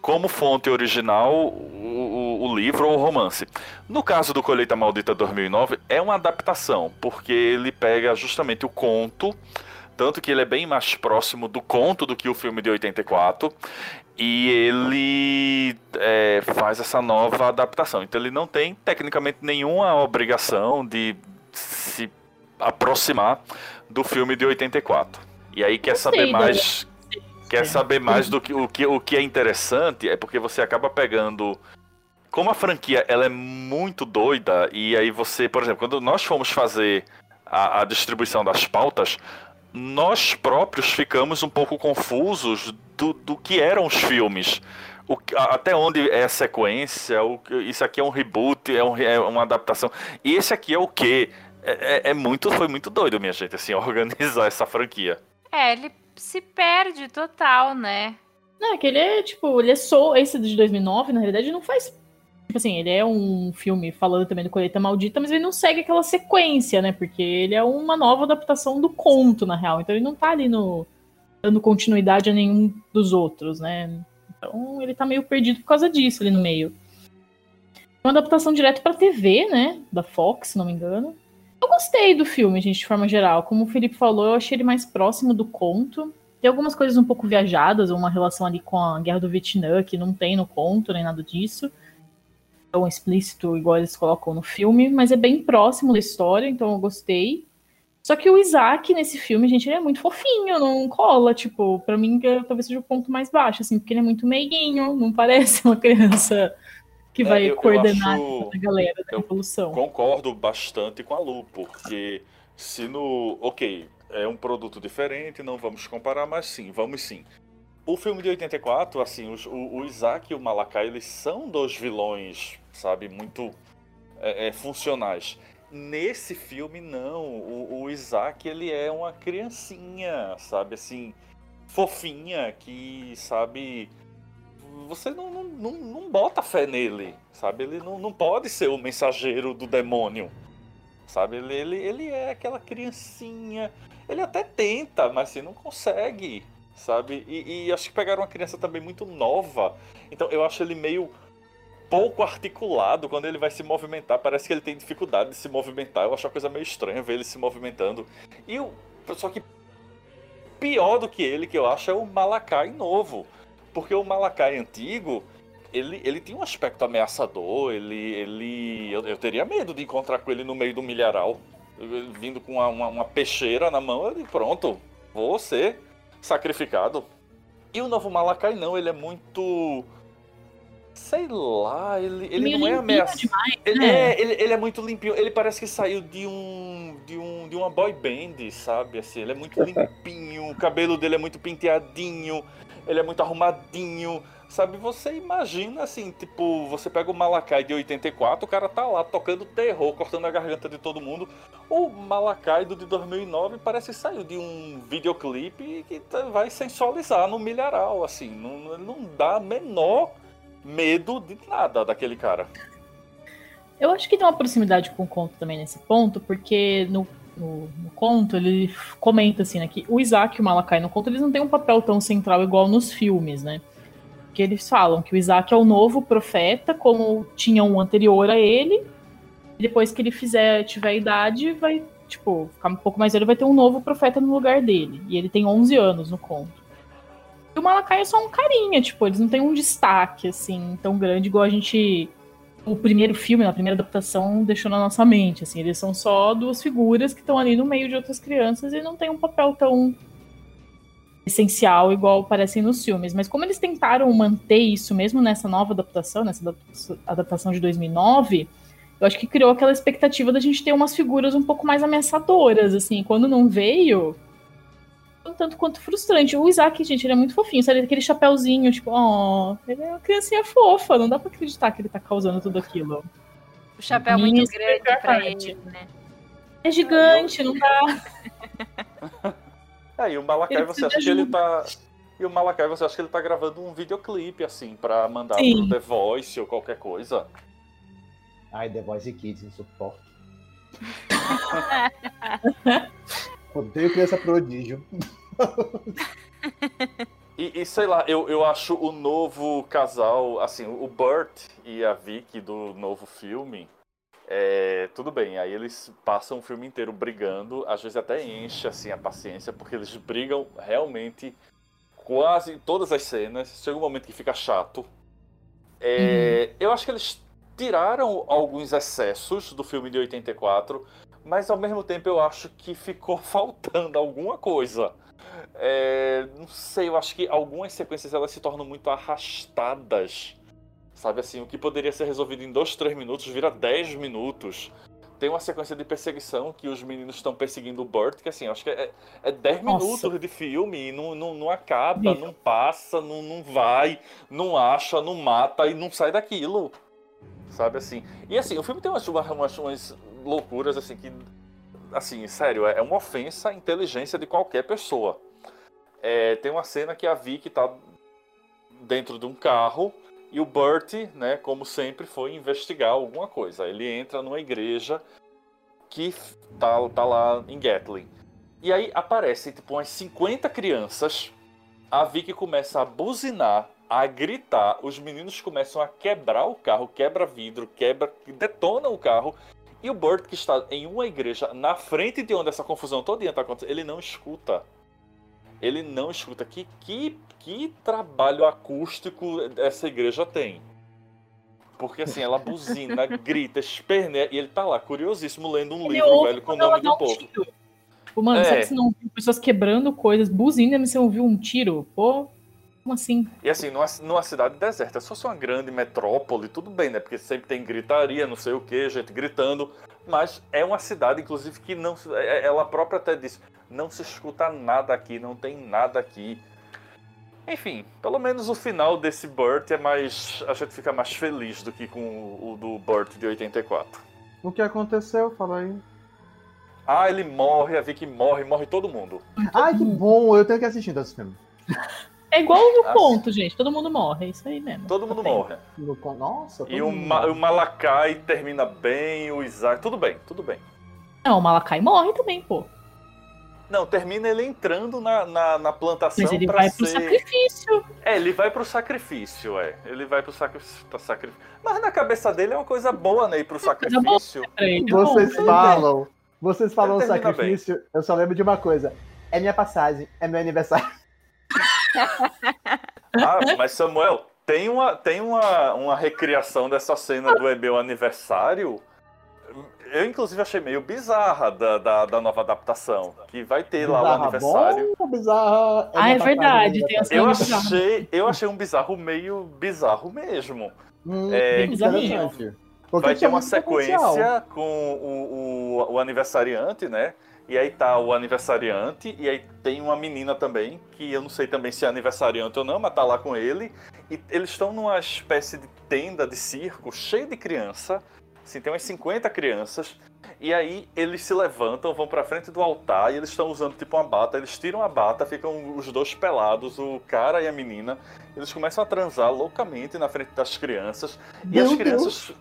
como fonte original o, o, o, livro ou o romance. No caso do Colheita Maldita 2009, é uma adaptação, porque ele pega justamente o conto, tanto que ele é bem mais próximo do conto do que o filme de 84, e ele é, faz essa nova adaptação. Então ele não tem, tecnicamente, nenhuma obrigação de se aproximar do filme de 84. E aí quer saber mais. Quer saber mais do que o, que o que é interessante é porque você acaba pegando como a franquia ela é muito doida, e aí você, por exemplo, quando nós fomos fazer a, a, distribuição das pautas, nós próprios ficamos um pouco confusos do, do que eram os filmes. O, até onde é a sequência, o, isso aqui é um reboot, é, um, é uma adaptação. E esse aqui é o quê? É, é, é, muito, foi muito doido, minha gente, assim, organizar essa franquia. É, ele se perde total, né? Não, é que ele é, tipo, ele é só. Esse de 2009, na realidade, não faz Tipo assim, ele é um filme falando também do Colheita Maldita, mas ele não segue aquela sequência, né? Porque ele é uma nova adaptação do conto, na real. Então ele não tá ali no dando continuidade a nenhum dos outros, né? Então ele tá meio perdido por causa disso ali no meio. Uma adaptação direto pra TV, né? Da Fox, se não me engano. Eu gostei do filme, gente, de forma geral. Como o Felipe falou, eu achei ele mais próximo do conto. Tem algumas coisas um pouco viajadas, uma relação ali com a Guerra do Vietnã, que não tem no conto, nem nada disso tão explícito igual eles colocam no filme, mas é bem próximo da história, então eu gostei. Só que o Isaac nesse filme, gente, ele é muito fofinho, não cola, tipo, para mim talvez seja o ponto mais baixo, assim, porque ele é muito meiguinho, não parece uma criança que é, vai eu, coordenar eu acho... a galera da revolução. Concordo bastante com a Lu, porque se no, OK, é um produto diferente, não vamos comparar, mas sim, vamos sim. O filme de 84, assim, os, o, o Isaac e o Malakai, eles são dois vilões sabe? Muito é, é, funcionais. Nesse filme, não. O, o, Isaac, ele é uma criancinha, sabe? Assim, fofinha, que, sabe... Você não, não, não, bota fé nele, sabe? Ele não, não pode ser o mensageiro do demônio, sabe? Ele, ele, ele é aquela criancinha... Ele até tenta, mas assim, não consegue, sabe? E, e acho que pegaram uma criança também muito nova. Então eu acho ele meio pouco articulado quando ele vai se movimentar. Parece que ele tem dificuldade de se movimentar. Eu acho uma coisa meio estranha ver ele se movimentando. E o. Só que pior do que ele, que eu acho, é o Malakai novo. Porque o Malakai antigo, ele, ele tinha um aspecto ameaçador, ele. ele eu, eu teria medo de encontrar com ele no meio do milharal. Vindo com uma, uma, uma peixeira na mão, e pronto, vou ser sacrificado. E o novo Malakai não, ele é muito Sei lá, ele, ele não é ameaçado. Ele, né? é, ele, ele é muito limpinho. Ele parece que saiu de um. de um. de uma boy band, sabe? Assim, ele é muito limpinho, o cabelo dele é muito penteadinho, ele é muito arrumadinho. Sabe, você imagina assim, tipo, você pega o Malakai de 84, o cara tá lá tocando terror, cortando a garganta de todo mundo. O Malakai do de 2009 parece que saiu de um videoclipe que tá, vai sensualizar no milharal, assim, não, não dá menor medo de nada daquele cara. Eu acho que tem uma proximidade com o conto também nesse ponto, porque no, no, no conto ele comenta assim, né, que o Isaac e o Malakai no conto eles não têm um papel tão central igual nos filmes, né? Que eles falam que o Isaac é o novo profeta, como tinha um anterior a ele, depois que ele fizer, tiver idade, vai, tipo, ficar um pouco mais velho, vai ter um novo profeta no lugar dele. E ele tem 11 anos no conto. E o Malakai é só um carinha, tipo, eles não têm um destaque, assim, tão grande igual a gente. O primeiro filme, a primeira adaptação, deixou na nossa mente, assim. Eles são só duas figuras que estão ali no meio de outras crianças e não tem um papel tão essencial igual aparecem nos filmes. Mas como eles tentaram manter isso mesmo nessa nova adaptação, nessa adaptação de 2009, eu acho que criou aquela expectativa da gente ter umas figuras um pouco mais ameaçadoras, assim. Quando não veio, um tanto quanto frustrante. O Isaac, gente, ele é muito fofinho, sabe? Aquele chapéuzinho, tipo, ó, oh, ele é uma criancinha fofa, não dá pra acreditar que ele tá causando tudo aquilo. O chapéu é muito grande pra ele, né? É gigante, não dá. É, e o Malakai, você acha que ele tá. E o Malakai, você acha que ele tá gravando um videoclipe, assim, pra mandar Sim. pro The Voice ou qualquer coisa? Ai, The Voice Kids, não suporto. Odeio criança prodígio. E, e, sei lá, eu, eu acho o novo casal, assim, o Burt e a Vicky do novo filme, é, tudo bem, aí eles passam o filme inteiro brigando, às vezes até enche assim a paciência, porque eles brigam realmente quase todas as cenas, chega um momento que fica chato. É, hum. Eu acho que eles tiraram alguns excessos do filme de 84, mas ao mesmo tempo eu acho que ficou faltando alguma coisa. É, não sei, eu acho que algumas sequências elas se tornam muito arrastadas. Sabe assim, o que poderia ser resolvido em 2, 3 minutos vira 10 minutos. Tem uma sequência de perseguição que os meninos estão perseguindo o Burt, que assim, acho que é, é 10 minutos de filme e não, não, não acaba, não passa, não, não vai, não acha, não mata e não sai daquilo. Sabe assim? E assim, o filme tem umas, umas, umas loucuras assim que. Assim, sério, é uma ofensa à inteligência de qualquer pessoa. É, tem uma cena que a Vicky tá dentro de um carro e o Burt, né, como sempre, foi investigar alguma coisa. Ele entra numa igreja que tá, tá lá em Gatlin. E aí aparecem tipo umas 50 crianças. A Vicky começa a buzinar, a gritar. Os meninos começam a quebrar o carro, quebra vidro, quebra, detona o carro. E o Burt, que está em uma igreja na frente de onde essa confusão toda está acontecendo, ele não escuta. Ele não escuta. Que, que que trabalho acústico essa igreja tem. Porque assim, ela buzina, grita, esperneia, e ele tá lá, curiosíssimo, lendo um ele livro, velho, com o nome do povo. Tipo, mano, é. será que você não viu pessoas quebrando coisas, buzina, mas você não viu um tiro? Pô, como assim? E assim, numa, numa cidade deserta, se fosse uma grande metrópole, tudo bem, né? Porque sempre tem gritaria, não sei o que, gente gritando. Mas é uma cidade, inclusive, que não. É, ela própria até disse: não se escuta nada aqui, não tem nada aqui. Enfim, pelo menos o final desse Burt é mais. A gente fica mais feliz do que com o, o do Burt de 84. O que aconteceu? Fala aí. Ah, ele morre, a Vicky morre, morre todo mundo. Ai, que bom, eu tenho que assistir esse filme. É igual no conto, gente. Todo mundo morre, é isso aí mesmo. Todo mundo morre. Nossa, E o, Ma o Malakai termina bem, o Isaac. Tudo bem, tudo bem. Não, o Malakai morre também, pô. Não, termina ele entrando na, na, na plantação. Mas ele vai ser... pro sacrifício. É, ele vai pro sacrifício, é. Ele vai pro sacrifício. Mas na cabeça dele é uma coisa boa, né? Ir pro sacrifício. Vocês falam. Vocês falam sacrifício, bem. eu só lembro de uma coisa. É minha passagem, é meu aniversário. ah, mas Samuel, tem uma, tem uma, uma recriação dessa cena do É meu aniversário eu, inclusive, achei meio bizarra da, da, da nova adaptação. Que vai ter bizarra lá o aniversário. Bom, bizarra é ah, é verdade. Tem eu, achei, eu achei um bizarro meio bizarro mesmo. Hum, é, vai ter uma sequência potencial. com o, o, o aniversariante, né? E aí tá o aniversariante, e aí tem uma menina também, que eu não sei também se é aniversariante ou não, mas tá lá com ele. E eles estão numa espécie de tenda de circo, cheio de criança, Assim, tem umas 50 crianças. E aí eles se levantam, vão pra frente do altar e eles estão usando tipo uma bata. Eles tiram a bata, ficam os dois pelados, o cara e a menina. Eles começam a transar loucamente na frente das crianças. Meu e as crianças.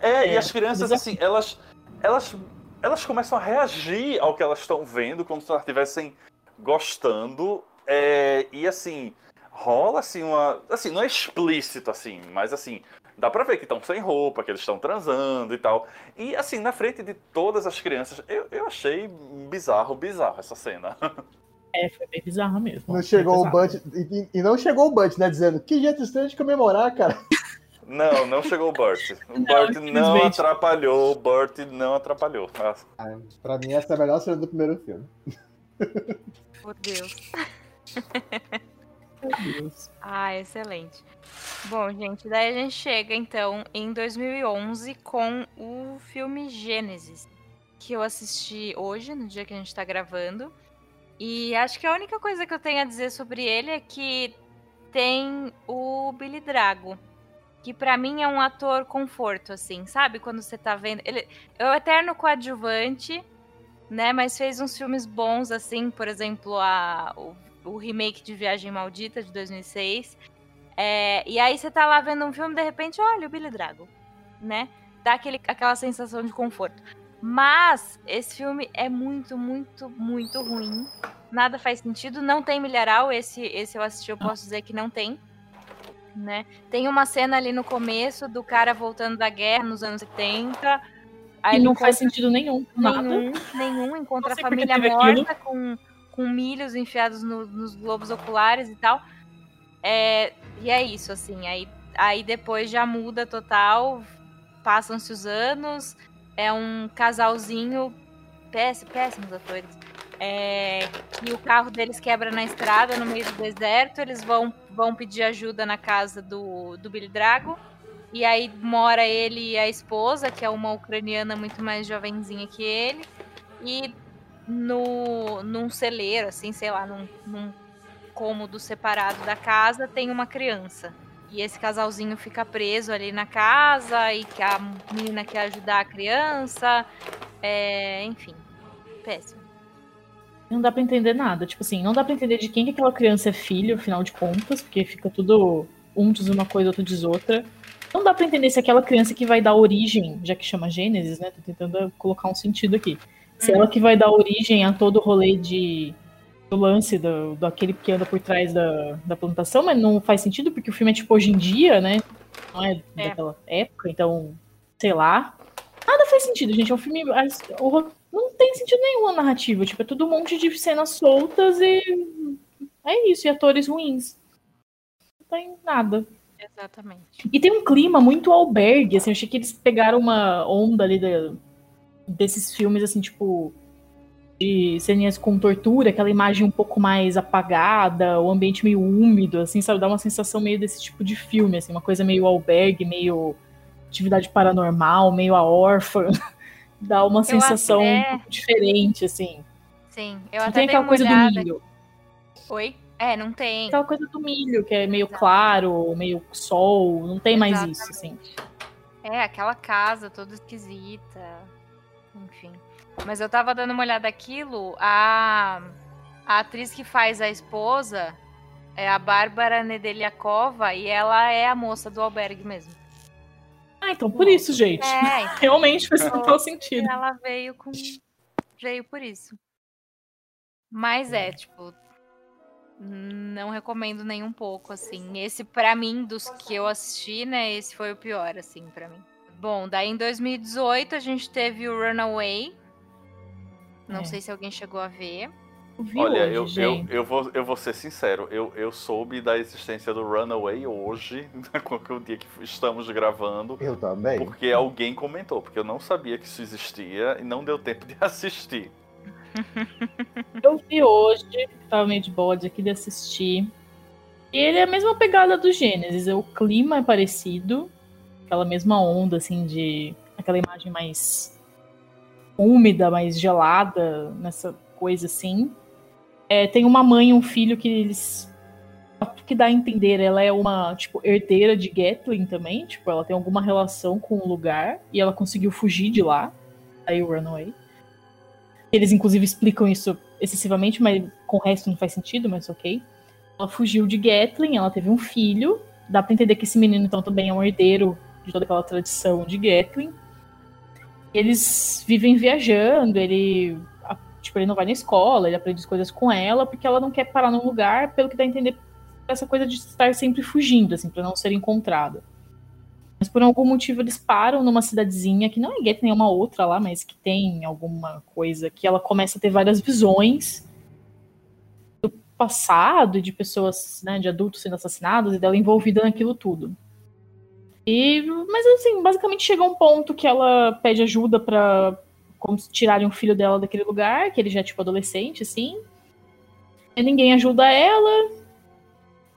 É, é, e as crianças, assim, elas. Elas. Elas começam a reagir ao que elas estão vendo, como se elas estivessem gostando. É, e assim, rola assim uma. Assim, não é explícito assim, mas assim, dá pra ver que estão sem roupa, que eles estão transando e tal. E assim, na frente de todas as crianças, eu, eu achei bizarro, bizarro essa cena. É, foi bem bizarro mesmo. Não chegou o Bud, e, e, não chegou o Bud, né, dizendo que jeito estranho de comemorar, cara. Não, não chegou o Burt. O não, Burt não atrapalhou, o Burt não atrapalhou. Ah, pra mim, essa é a melhor cena do primeiro filme. Por Deus. Deus. Ah, excelente. Bom, gente, daí a gente chega então em 2011 com o filme Gênesis, que eu assisti hoje, no dia que a gente tá gravando. E acho que a única coisa que eu tenho a dizer sobre ele é que tem o Billy Drago, que para mim é um ator conforto, assim, sabe? Quando você tá vendo. Ele é o eterno coadjuvante, né? Mas fez uns filmes bons, assim, por exemplo, a, o, o remake de Viagem Maldita de 2006. É, e aí você tá lá vendo um filme, de repente, olha o Billy Drago, né? Dá aquele, aquela sensação de conforto. Mas esse filme é muito, muito, muito ruim. Nada faz sentido. Não tem milharal. Esse, esse eu assisti, eu posso dizer que não tem. Né? Tem uma cena ali no começo do cara voltando da guerra nos anos 70. Aí e não faz sentido nenhum. Nada. Nenhum, nenhum. Encontra a família morta com, com milhos enfiados no, nos globos oculares e tal. É, e é isso, assim. Aí, aí depois já muda total. Passam-se os anos. É um casalzinho péssimos, péssimos atores. É, o carro deles quebra na estrada, no meio do deserto. Eles vão, vão pedir ajuda na casa do, do Billy Drago. E aí mora ele e a esposa, que é uma ucraniana muito mais jovenzinha que ele. E no, num celeiro, assim, sei lá, num, num cômodo separado da casa, tem uma criança. E esse casalzinho fica preso ali na casa e que a menina quer ajudar a criança. É, enfim, péssimo. Não dá pra entender nada. Tipo assim, não dá pra entender de quem que aquela criança é filho, afinal de contas, porque fica tudo um diz uma coisa, outro diz outra. Não dá pra entender se aquela criança que vai dar origem, já que chama Gênesis, né? Tô tentando colocar um sentido aqui. Se ela que vai dar origem a todo o rolê de do lance do, daquele que anda por trás da, da plantação, mas não faz sentido porque o filme é tipo hoje em dia, né? Não é, é. daquela época, então, sei lá. Nada faz sentido, gente. É um filme. Não tem sentido nenhum a narrativa. Tipo, é tudo um monte de cenas soltas e. É isso, e atores ruins. Não tem nada. Exatamente. E tem um clima muito albergue, assim, eu achei que eles pegaram uma onda ali da, desses filmes, assim, tipo, de ceninhas com tortura, aquela imagem um pouco mais apagada, o ambiente meio úmido, assim, sabe? Dá uma sensação meio desse tipo de filme, assim, uma coisa meio albergue, meio atividade paranormal, meio a órfã. Dá uma eu sensação até... um pouco diferente, assim. Sim, eu não até tem aquela coisa olhada... do milho. Oi? É, não tem. Aquela coisa do milho, que é meio Exatamente. claro, meio sol, não tem mais Exatamente. isso, assim. É, aquela casa toda esquisita. Enfim. Mas eu tava dando uma olhada aquilo, a, a atriz que faz a esposa é a Bárbara Nedeliakova e ela é a moça do albergue mesmo. Ah, então por isso, gente. É, então, Realmente faz todo sentido. Ela veio com. Veio por isso. Mas é, tipo. Não recomendo nem um pouco, assim. Esse, para mim, dos que eu assisti, né? Esse foi o pior, assim, para mim. Bom, daí em 2018 a gente teve o Runaway, não é. sei se alguém chegou a ver. Olha, hoje, eu, eu, eu, vou, eu vou ser sincero, eu, eu soube da existência do Runaway hoje, com o dia que estamos gravando. Eu também. Porque alguém comentou, porque eu não sabia que isso existia e não deu tempo de assistir. Eu vi hoje, tava meio de bode aqui de assistir. E ele é a mesma pegada do Gênesis, o clima é parecido, aquela mesma onda, assim, de. aquela imagem mais úmida, mais gelada, nessa coisa assim. É, tem uma mãe e um filho que eles. que dá a entender, ela é uma, tipo, herdeira de Gatlin também, tipo, ela tem alguma relação com o lugar e ela conseguiu fugir de lá. Aí o Runaway. Eles, inclusive, explicam isso excessivamente, mas com o resto não faz sentido, mas ok. Ela fugiu de Gatlin, ela teve um filho. Dá pra entender que esse menino, então, também é um herdeiro de toda aquela tradição de Gatlin eles vivem viajando, ele tipo, ele não vai na escola, ele aprende as coisas com ela, porque ela não quer parar num lugar, pelo que dá a entender, essa coisa de estar sempre fugindo, assim, para não ser encontrada. Mas por algum motivo eles param numa cidadezinha que não é Get nenhuma outra lá, mas que tem alguma coisa que ela começa a ter várias visões do passado, de pessoas, né, de adultos sendo assassinados e dela envolvida naquilo tudo. E, mas assim, basicamente chega um ponto que ela pede ajuda para como tirarem o filho dela daquele lugar, que ele já é tipo adolescente, assim. E ninguém ajuda ela.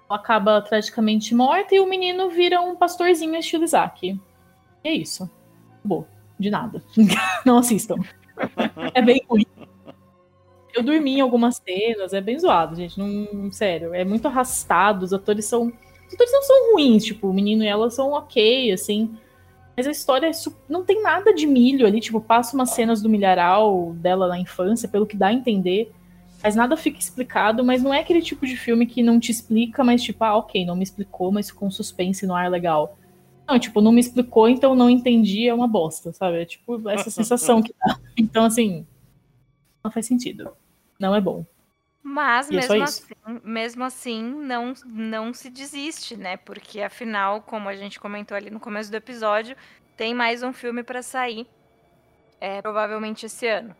Ela acaba tragicamente morta e o menino vira um pastorzinho estilo Isaac. E é isso. Bom, de nada. Não assistam. é bem ruim. Eu dormi em algumas cenas, é bem zoado, gente. Não, sério, é muito arrastado. Os atores são os atores não são ruins, tipo, o menino e ela são ok, assim. Mas a história é não tem nada de milho ali, tipo, passa umas cenas do milharal dela na infância, pelo que dá a entender. Mas nada fica explicado, mas não é aquele tipo de filme que não te explica, mas tipo, ah, ok, não me explicou, mas com suspense no ar legal. Não, tipo, não me explicou, então não entendi, é uma bosta, sabe? É tipo essa sensação que dá. Então, assim, não faz sentido. Não é bom. Mas e é mesmo, é assim, mesmo assim, não, não se desiste, né? Porque afinal, como a gente comentou ali no começo do episódio, tem mais um filme para sair, é, provavelmente esse ano.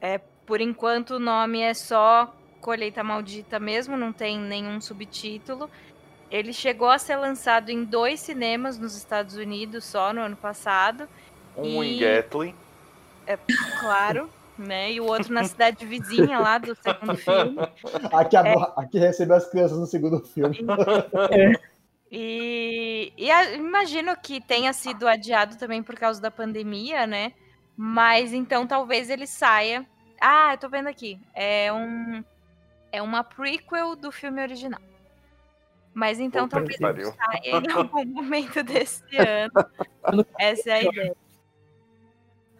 É, por enquanto, o nome é só Colheita Maldita mesmo, não tem nenhum subtítulo. Ele chegou a ser lançado em dois cinemas nos Estados Unidos só no ano passado. Um e... em Gatlin. É, claro. Né? E o outro na cidade vizinha lá do segundo filme. Aqui, é. aqui recebeu as crianças no segundo filme. E, e a, imagino que tenha sido adiado também por causa da pandemia, né? Mas então talvez ele saia. Ah, eu tô vendo aqui. É um é uma prequel do filme original. Mas então talvez ele saia em algum momento desse ano. Essa é a ideia.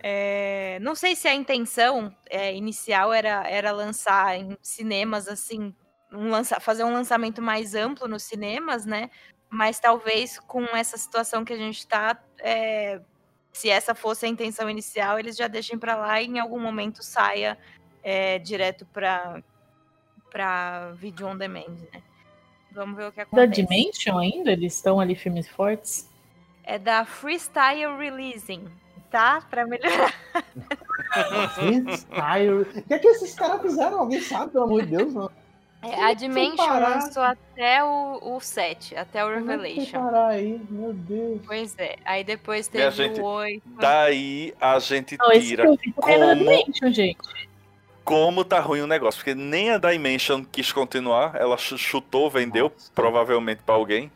É, não sei se a intenção é, inicial era, era lançar em cinemas assim, um lança, fazer um lançamento mais amplo nos cinemas, né? Mas talvez com essa situação que a gente está, é, se essa fosse a intenção inicial, eles já deixem para lá e em algum momento saia é, direto para para vídeo on demand, né? Vamos ver o que acontece. Da Dimension ainda? Eles estão ali firmes fortes? É da Freestyle Releasing, tá? Para melhorar. Freestyle. O que é que esses caras fizeram? Alguém sabe, pelo amor de Deus? Não. É, a Dimension lançou até o, o 7, até o Revelation. parar aí, meu Deus. Pois é, aí depois teve gente, o 8. Daí a gente Não, tira como... Dimension, gente. Como tá ruim o negócio, porque nem a Dimension quis continuar, ela chutou, vendeu, Nossa. provavelmente para alguém.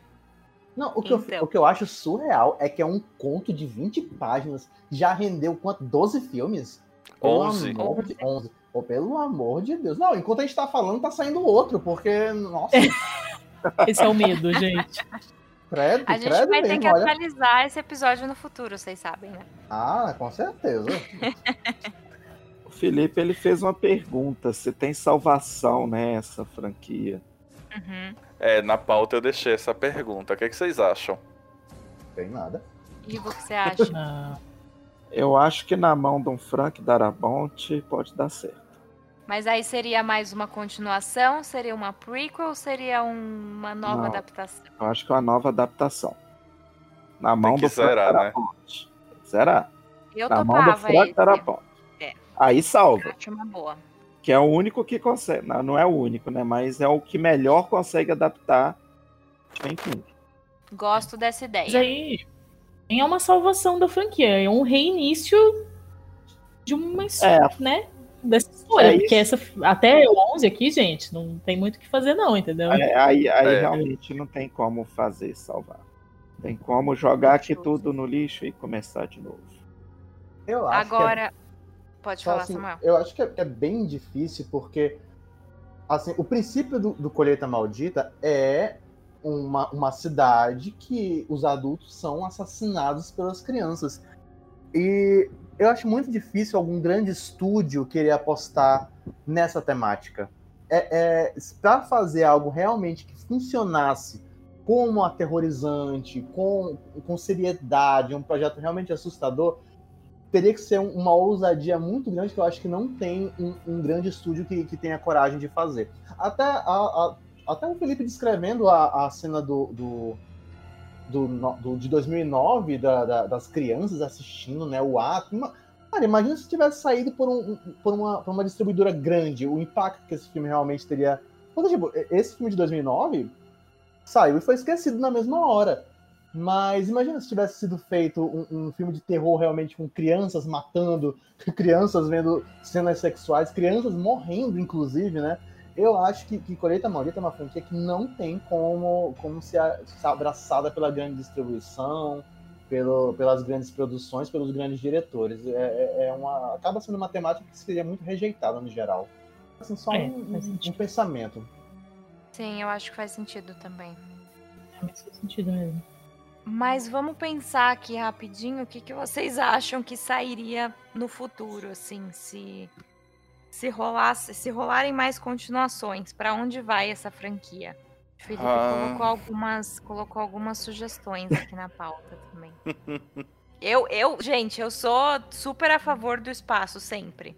Não, o que, então. eu, o que eu acho surreal é que é um conto de 20 páginas, já rendeu quanto? 12 filmes? 11. 11. 11. Pô, pelo amor de Deus. Não, enquanto a gente tá falando, tá saindo outro, porque, nossa. Esse é o medo, gente. Credo, a gente credo vai mesmo, ter que olha. atualizar esse episódio no futuro, vocês sabem, né? Ah, com certeza. o Felipe, ele fez uma pergunta, se tem salvação nessa franquia. Uhum. É, na pauta eu deixei essa pergunta. O que, é que vocês acham? Tem nada. E o que você acha? Eu acho que na mão de um Frank Darabont pode dar certo. Mas aí seria mais uma continuação? Seria uma prequel ou seria uma nova Não, adaptação? Eu acho que é uma nova adaptação. Na mão do zerar, Frank né? Darabont. Zerar. Eu na mão do Frank esse. Darabont. É. Aí salva. Acho uma boa. Que é o único que consegue. Não, não é o único, né? Mas é o que melhor consegue adaptar Stephen King. Gosto dessa ideia. Mas aí, é uma salvação da franquia, é um reinício de uma história, é. né? Dessa história, é porque essa até o 11 aqui, gente, não tem muito o que fazer não, entendeu? É, aí, aí é. realmente não tem como fazer salvar. Tem como jogar aqui tudo no lixo e começar de novo. Eu acho Agora, é... pode falar, assim, Samuel. Eu acho que é, bem difícil porque assim, o princípio do, do Colheita Maldita é uma, uma cidade que os adultos são assassinados pelas crianças. E eu acho muito difícil algum grande estúdio querer apostar nessa temática. É, é para fazer algo realmente que funcionasse como aterrorizante, com, com seriedade, um projeto realmente assustador, teria que ser uma ousadia muito grande que eu acho que não tem um, um grande estúdio que, que tenha coragem de fazer. Até a, a, até o Felipe descrevendo a, a cena do, do, do, do de 2009 da, da, das crianças assistindo né, o ato. Cara, imagina se tivesse saído por, um, por, uma, por uma distribuidora grande, o impacto que esse filme realmente teria. Porque, tipo, esse filme de 2009 saiu e foi esquecido na mesma hora. Mas imagina se tivesse sido feito um, um, filme de terror realmente com crianças matando, crianças vendo cenas sexuais, crianças morrendo, inclusive, né? eu acho que, que Colheita Maldita é uma franquia que não tem como, como ser, ser abraçada pela grande distribuição, pelo, pelas grandes produções, pelos grandes diretores. É, é, é uma, acaba sendo uma temática que seria muito rejeitada no geral. Assim, só é, um, um, pensamento. Sim, eu acho que faz sentido também. É, faz sentido mesmo. Mas vamos pensar aqui rapidinho o que, que vocês acham que sairia no futuro, assim, se se rolasse, se rolarem mais continuações, para onde vai essa franquia? O Felipe ah. colocou algumas, colocou algumas sugestões aqui na pauta também. eu, eu, gente, eu sou super a favor do espaço sempre.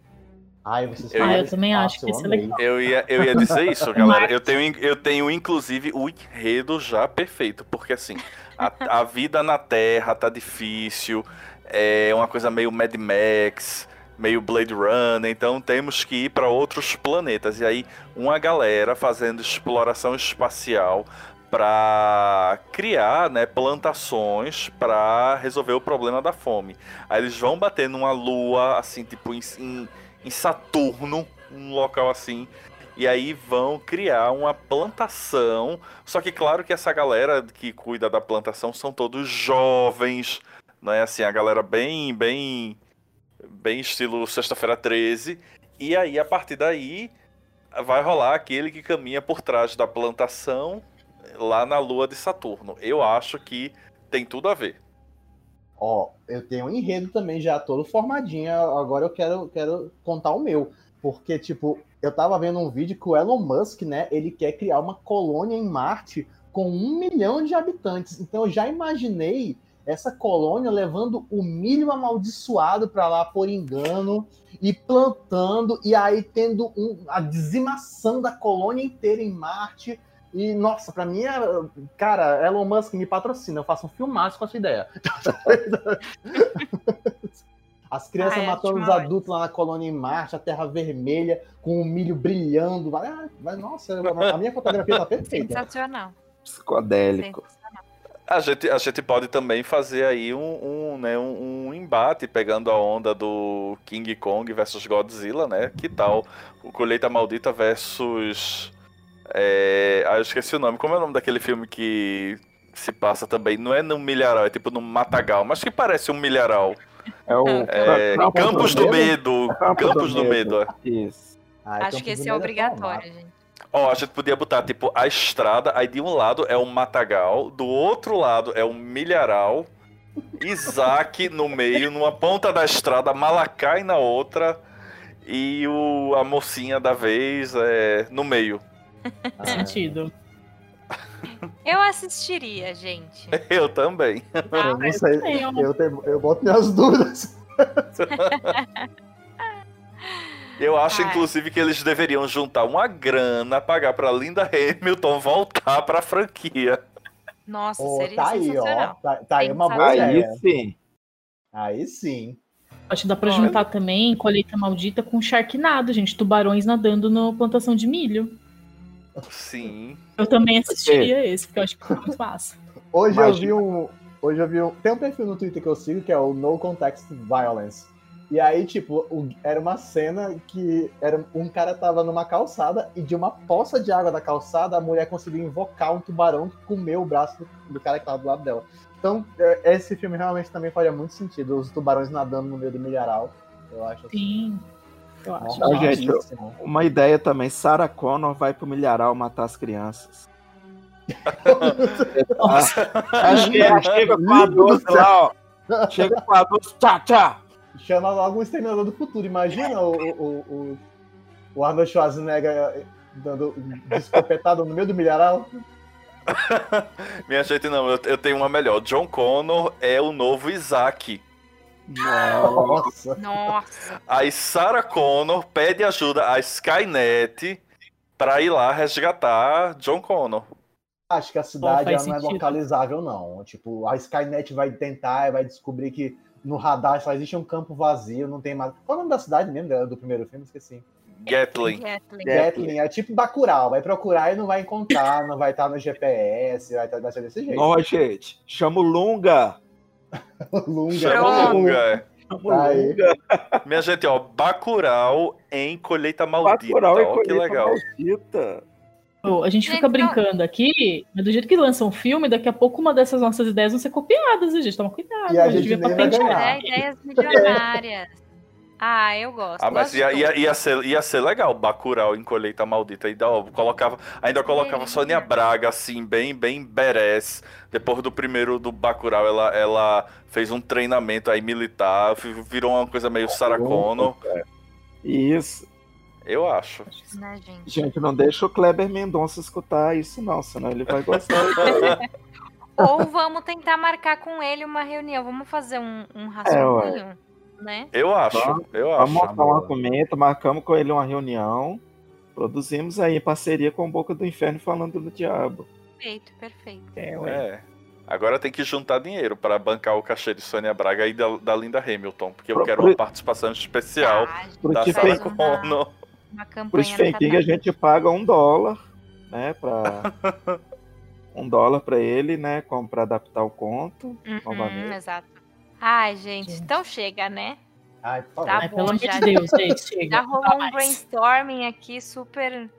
Ai, vocês eu, ah, eu também espaço, acho que isso é legal. Eu ia, eu ia dizer isso, galera. Eu tenho, eu tenho inclusive o enredo já perfeito, porque assim, a, a vida na Terra tá difícil, é uma coisa meio Mad Max meio Blade Runner, então temos que ir para outros planetas. E aí, uma galera fazendo exploração espacial para criar né, plantações para resolver o problema da fome. Aí eles vão bater numa lua, assim, tipo, em, em, em Saturno, um local assim. E aí vão criar uma plantação. Só que claro que essa galera que cuida da plantação são todos jovens, né? Assim, a galera bem, bem, bem estilo sexta-feira 13. E aí, a partir daí, vai rolar aquele que caminha por trás da plantação lá na lua de Saturno. Eu acho que tem tudo a ver. Ó, eu tenho um enredo também já todo formadinho. Agora eu quero, quero contar o meu. Porque, tipo, eu tava vendo um vídeo que o Elon Musk, né? Ele quer criar uma colônia em Marte com um milhão de habitantes. Então eu já imaginei essa colônia levando o milho amaldiçoado para lá por engano e plantando e aí tendo um, a dizimação da colônia inteira em Marte. E, nossa, para mim, é, cara, Elon Musk me patrocina, eu faço um filmaço com essa ideia. As crianças ah, é, matando os adultos lá na colônia em Marte, a terra vermelha, com o milho brilhando. Vai, vai, nossa, a minha fotografia tá perfeita. Sensacional. Psicodélico. A gente, a gente pode também fazer aí um, um, né, um, um, embate pegando a onda do King Kong versus Godzilla, né? Que tal o Colheita Maldita versus. É... Ah, eu esqueci o nome. Como é o nome daquele filme que se passa também? Não é no milharal, é tipo no matagal, mas que parece um milharal. É o é, Campos do Medo. Campos do Medo. É. Isso. Ah, Acho que esse é, é obrigatório, gente. Ó, a gente podia botar, tipo, a estrada, aí de um lado é um matagal, do outro lado é um milharal, Isaac no meio, numa ponta da estrada, Malacai na outra, e o, a mocinha da vez é no meio. Faz sentido. Eu assistiria, gente. Eu também. Ah, eu não sei. Eu, tenho, eu boto minhas dúvidas. Eu acho, Ai. inclusive, que eles deveriam juntar uma grana, pagar pra Linda Hamilton voltar pra franquia. Nossa, oh, seria tá aí, ó. Tá, tá aí uma boa aí ideia. sim. Aí sim. Acho que dá pra juntar também colheita maldita com Sharknado, gente. Tubarões nadando na plantação de milho. Sim. Eu também assistiria esse, porque eu acho que é muito massa. Hoje eu vi um. Hoje eu vi um. Tem um perfil no Twitter que eu sigo que é o No Context Violence. E aí, tipo, o, era uma cena que era um cara tava numa calçada e de uma poça de água da calçada a mulher conseguiu invocar um tubarão que comeu o braço do, do cara que tava do lado dela. Então, é, esse filme realmente também faria muito sentido. Os tubarões nadando no meio do milharal. Eu acho assim. Eu acho. Nossa, gente, uma ideia também: Sarah Connor vai pro milharal matar as crianças. chega, chega com a doce lá, ó. Chega com a doce, tchá, tchá. Chama logo o Exterminador do Futuro. Imagina o, o, o, o Arnold Schwarzenegger dando descompetado no meio do milharal. Minha gente, não, eu, eu, tenho uma melhor. John Connor é o novo Isaac. Nossa. Nossa. Aí Sarah Connor pede ajuda a Skynet pra ir lá resgatar John Connor. Acho que a cidade não, não é localizável, não. Tipo, a Skynet vai tentar e vai descobrir que no radar só existe um campo vazio, não tem mais. Qual é o nome da cidade mesmo do primeiro filme? Esqueci. Gatling. Gatling. É tipo Bacurau. Vai procurar e não vai encontrar, não vai estar no GPS, vai, ser desse jeito. Ó, gente, chama o Lunga. Lunga. Chama o Lunga. Tá Lunga. Minha gente, ó, Bacurau em Colheita Maldita. Bacurau em Colheita que legal. Maldita. A gente fica brincando aqui, mas do jeito que lança um filme, daqui a pouco uma dessas nossas ideias vão ser copiadas, a gente toma cuidado. E a, a gente, gente devia patentear. É, ideias milionárias. Ah, eu gosto. Ah, mas ia, ia, ia, ser, ia ser legal Bacurau em Colheita Maldita. Ainda, ó, colocava, ainda colocava é. Sônia Braga, assim, bem, bem berés. Depois do primeiro do Bacurau, ela, ela fez um treinamento aí militar, virou uma coisa meio Sarah Connor. Isso. Eu acho. Né, gente? gente, não deixa o Kleber Mendonça escutar isso, não, senão ele vai gostar. Ou vamos tentar marcar com ele uma reunião. Vamos fazer um, um rascunho, é, né? Eu acho, vamos, eu vamos acho. Vamos montar um argumento, marcamos com ele uma reunião, produzimos aí parceria com Boca do Inferno falando do diabo. Perfeito, perfeito. É, é. Agora tem que juntar dinheiro para bancar o cachê de Sônia Braga e da, da Linda Hamilton, porque eu quero uma participação especial ah, da Sarah Connor uma campanha. Por a gente paga um dólar, né? Pra... um dólar para ele, né? Para adaptar o conto. Uhum, novamente. Exato. Ai, gente, gente, então chega, né? Ai, por favor. Tá Ai, bom, pelo amor já- de Deus, gente, chega. Já rolou um mais. brainstorming aqui super.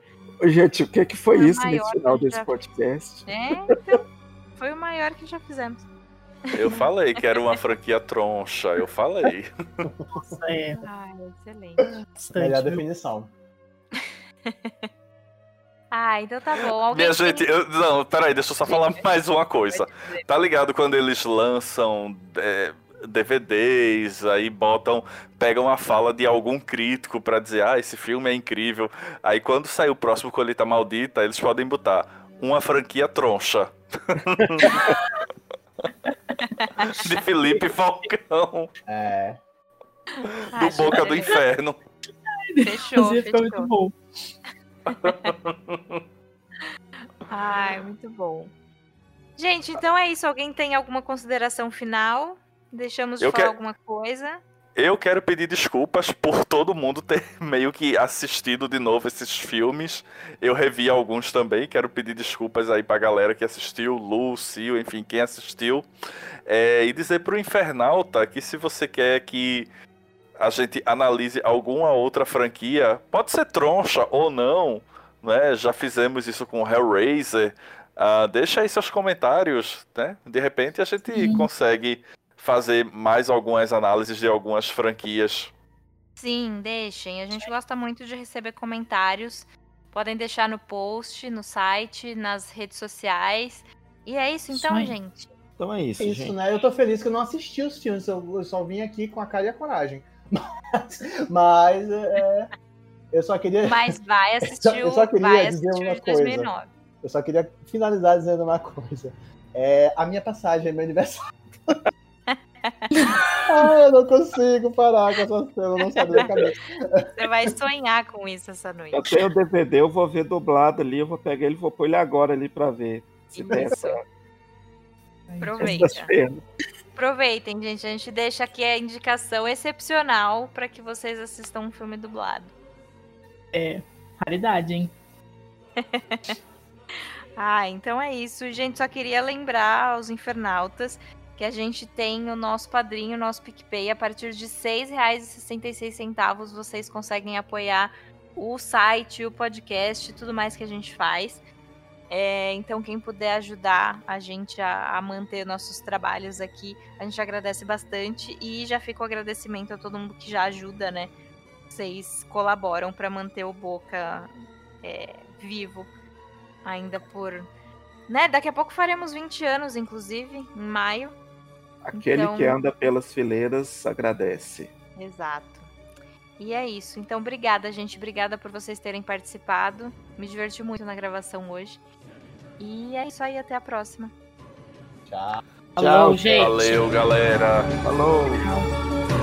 Gente, o que, que foi Foi isso nesse final desse já- podcast? É, então. Foi o maior que já fizemos. Eu falei que era uma franquia troncha, eu falei. Nossa, é Ai, excelente. bastante. Melhor viu? definição. Ah, então tá bom. Alguém Minha tem- gente, eu, não, peraí, deixa eu só falar mais uma coisa. Tá ligado quando eles lançam é, DVDs, aí botam, pegam a fala de algum crítico pra dizer, ah, esse filme é incrível. Aí quando sair o próximo Colheita Maldita, eles podem botar uma franquia troncha. de Felipe Falcão, É. Do acho Boca do que- Inferno. Fechou, fica muito fechou. bom. Ai, muito bom. Gente, então é isso. Alguém tem alguma consideração final? Deixamos de Eu falar quero- alguma coisa? Eu quero pedir desculpas por todo mundo ter meio que assistido de novo esses filmes. Eu revi alguns também. Quero pedir desculpas aí pra galera que assistiu, Lu, Sil, enfim, quem assistiu. É, e dizer pro Infernalta que se você quer que a gente analise alguma outra franquia, pode ser troncha ou não, né? Já fizemos isso com Hellraiser. Ah, deixa aí seus comentários, né? De repente a gente Sim. consegue fazer mais algumas análises de algumas franquias. Sim, deixem. A gente gosta muito de receber comentários. Podem deixar no post, no site, nas redes sociais. E é isso então, aí. gente. Então é isso, Isso, gente. né? Eu tô feliz que eu não assisti os filmes, eu, eu só vim aqui com a cara e a coragem. Mas, mas é, eu só queria. Mas vai assistir Eu o só queria vai dizer assistir o uma de coisa. 2009. Eu só queria finalizar dizendo uma coisa. É, a minha passagem é meu aniversário. Ai, eu não consigo parar com essa cena, eu não saio da cabeça. Você vai sonhar com isso essa noite. Eu tenho o DVD, eu vou ver dublado ali, eu vou pegar ele e vou pôr ele agora ali pra ver. Se Isso. Aproveita. Aproveitem, gente. A gente deixa aqui a indicação excepcional para que vocês assistam um filme dublado. Raridade, hein? Ah, então é isso. Gente, só queria lembrar aos infernautas que a gente tem o nosso padrinho, o nosso PicPay. A partir de R$ 6,66 vocês conseguem apoiar o site, o podcast, tudo mais que a gente faz. É, então, quem puder ajudar a gente a, a manter nossos trabalhos aqui, a gente agradece bastante. E já fica o agradecimento a todo mundo que já ajuda, né? Vocês colaboram para manter o Boca é, vivo ainda por. Né? Daqui a pouco faremos 20 anos, inclusive, em maio. Aquele Então- que anda pelas fileiras agradece. Exato. E é isso. Então, obrigada, gente. Obrigada por vocês terem participado. Me diverti muito na gravação hoje. E é isso aí. Até a próxima. Tchau. Falou, Tchau, gente. Valeu, galera. Falou! Tchau.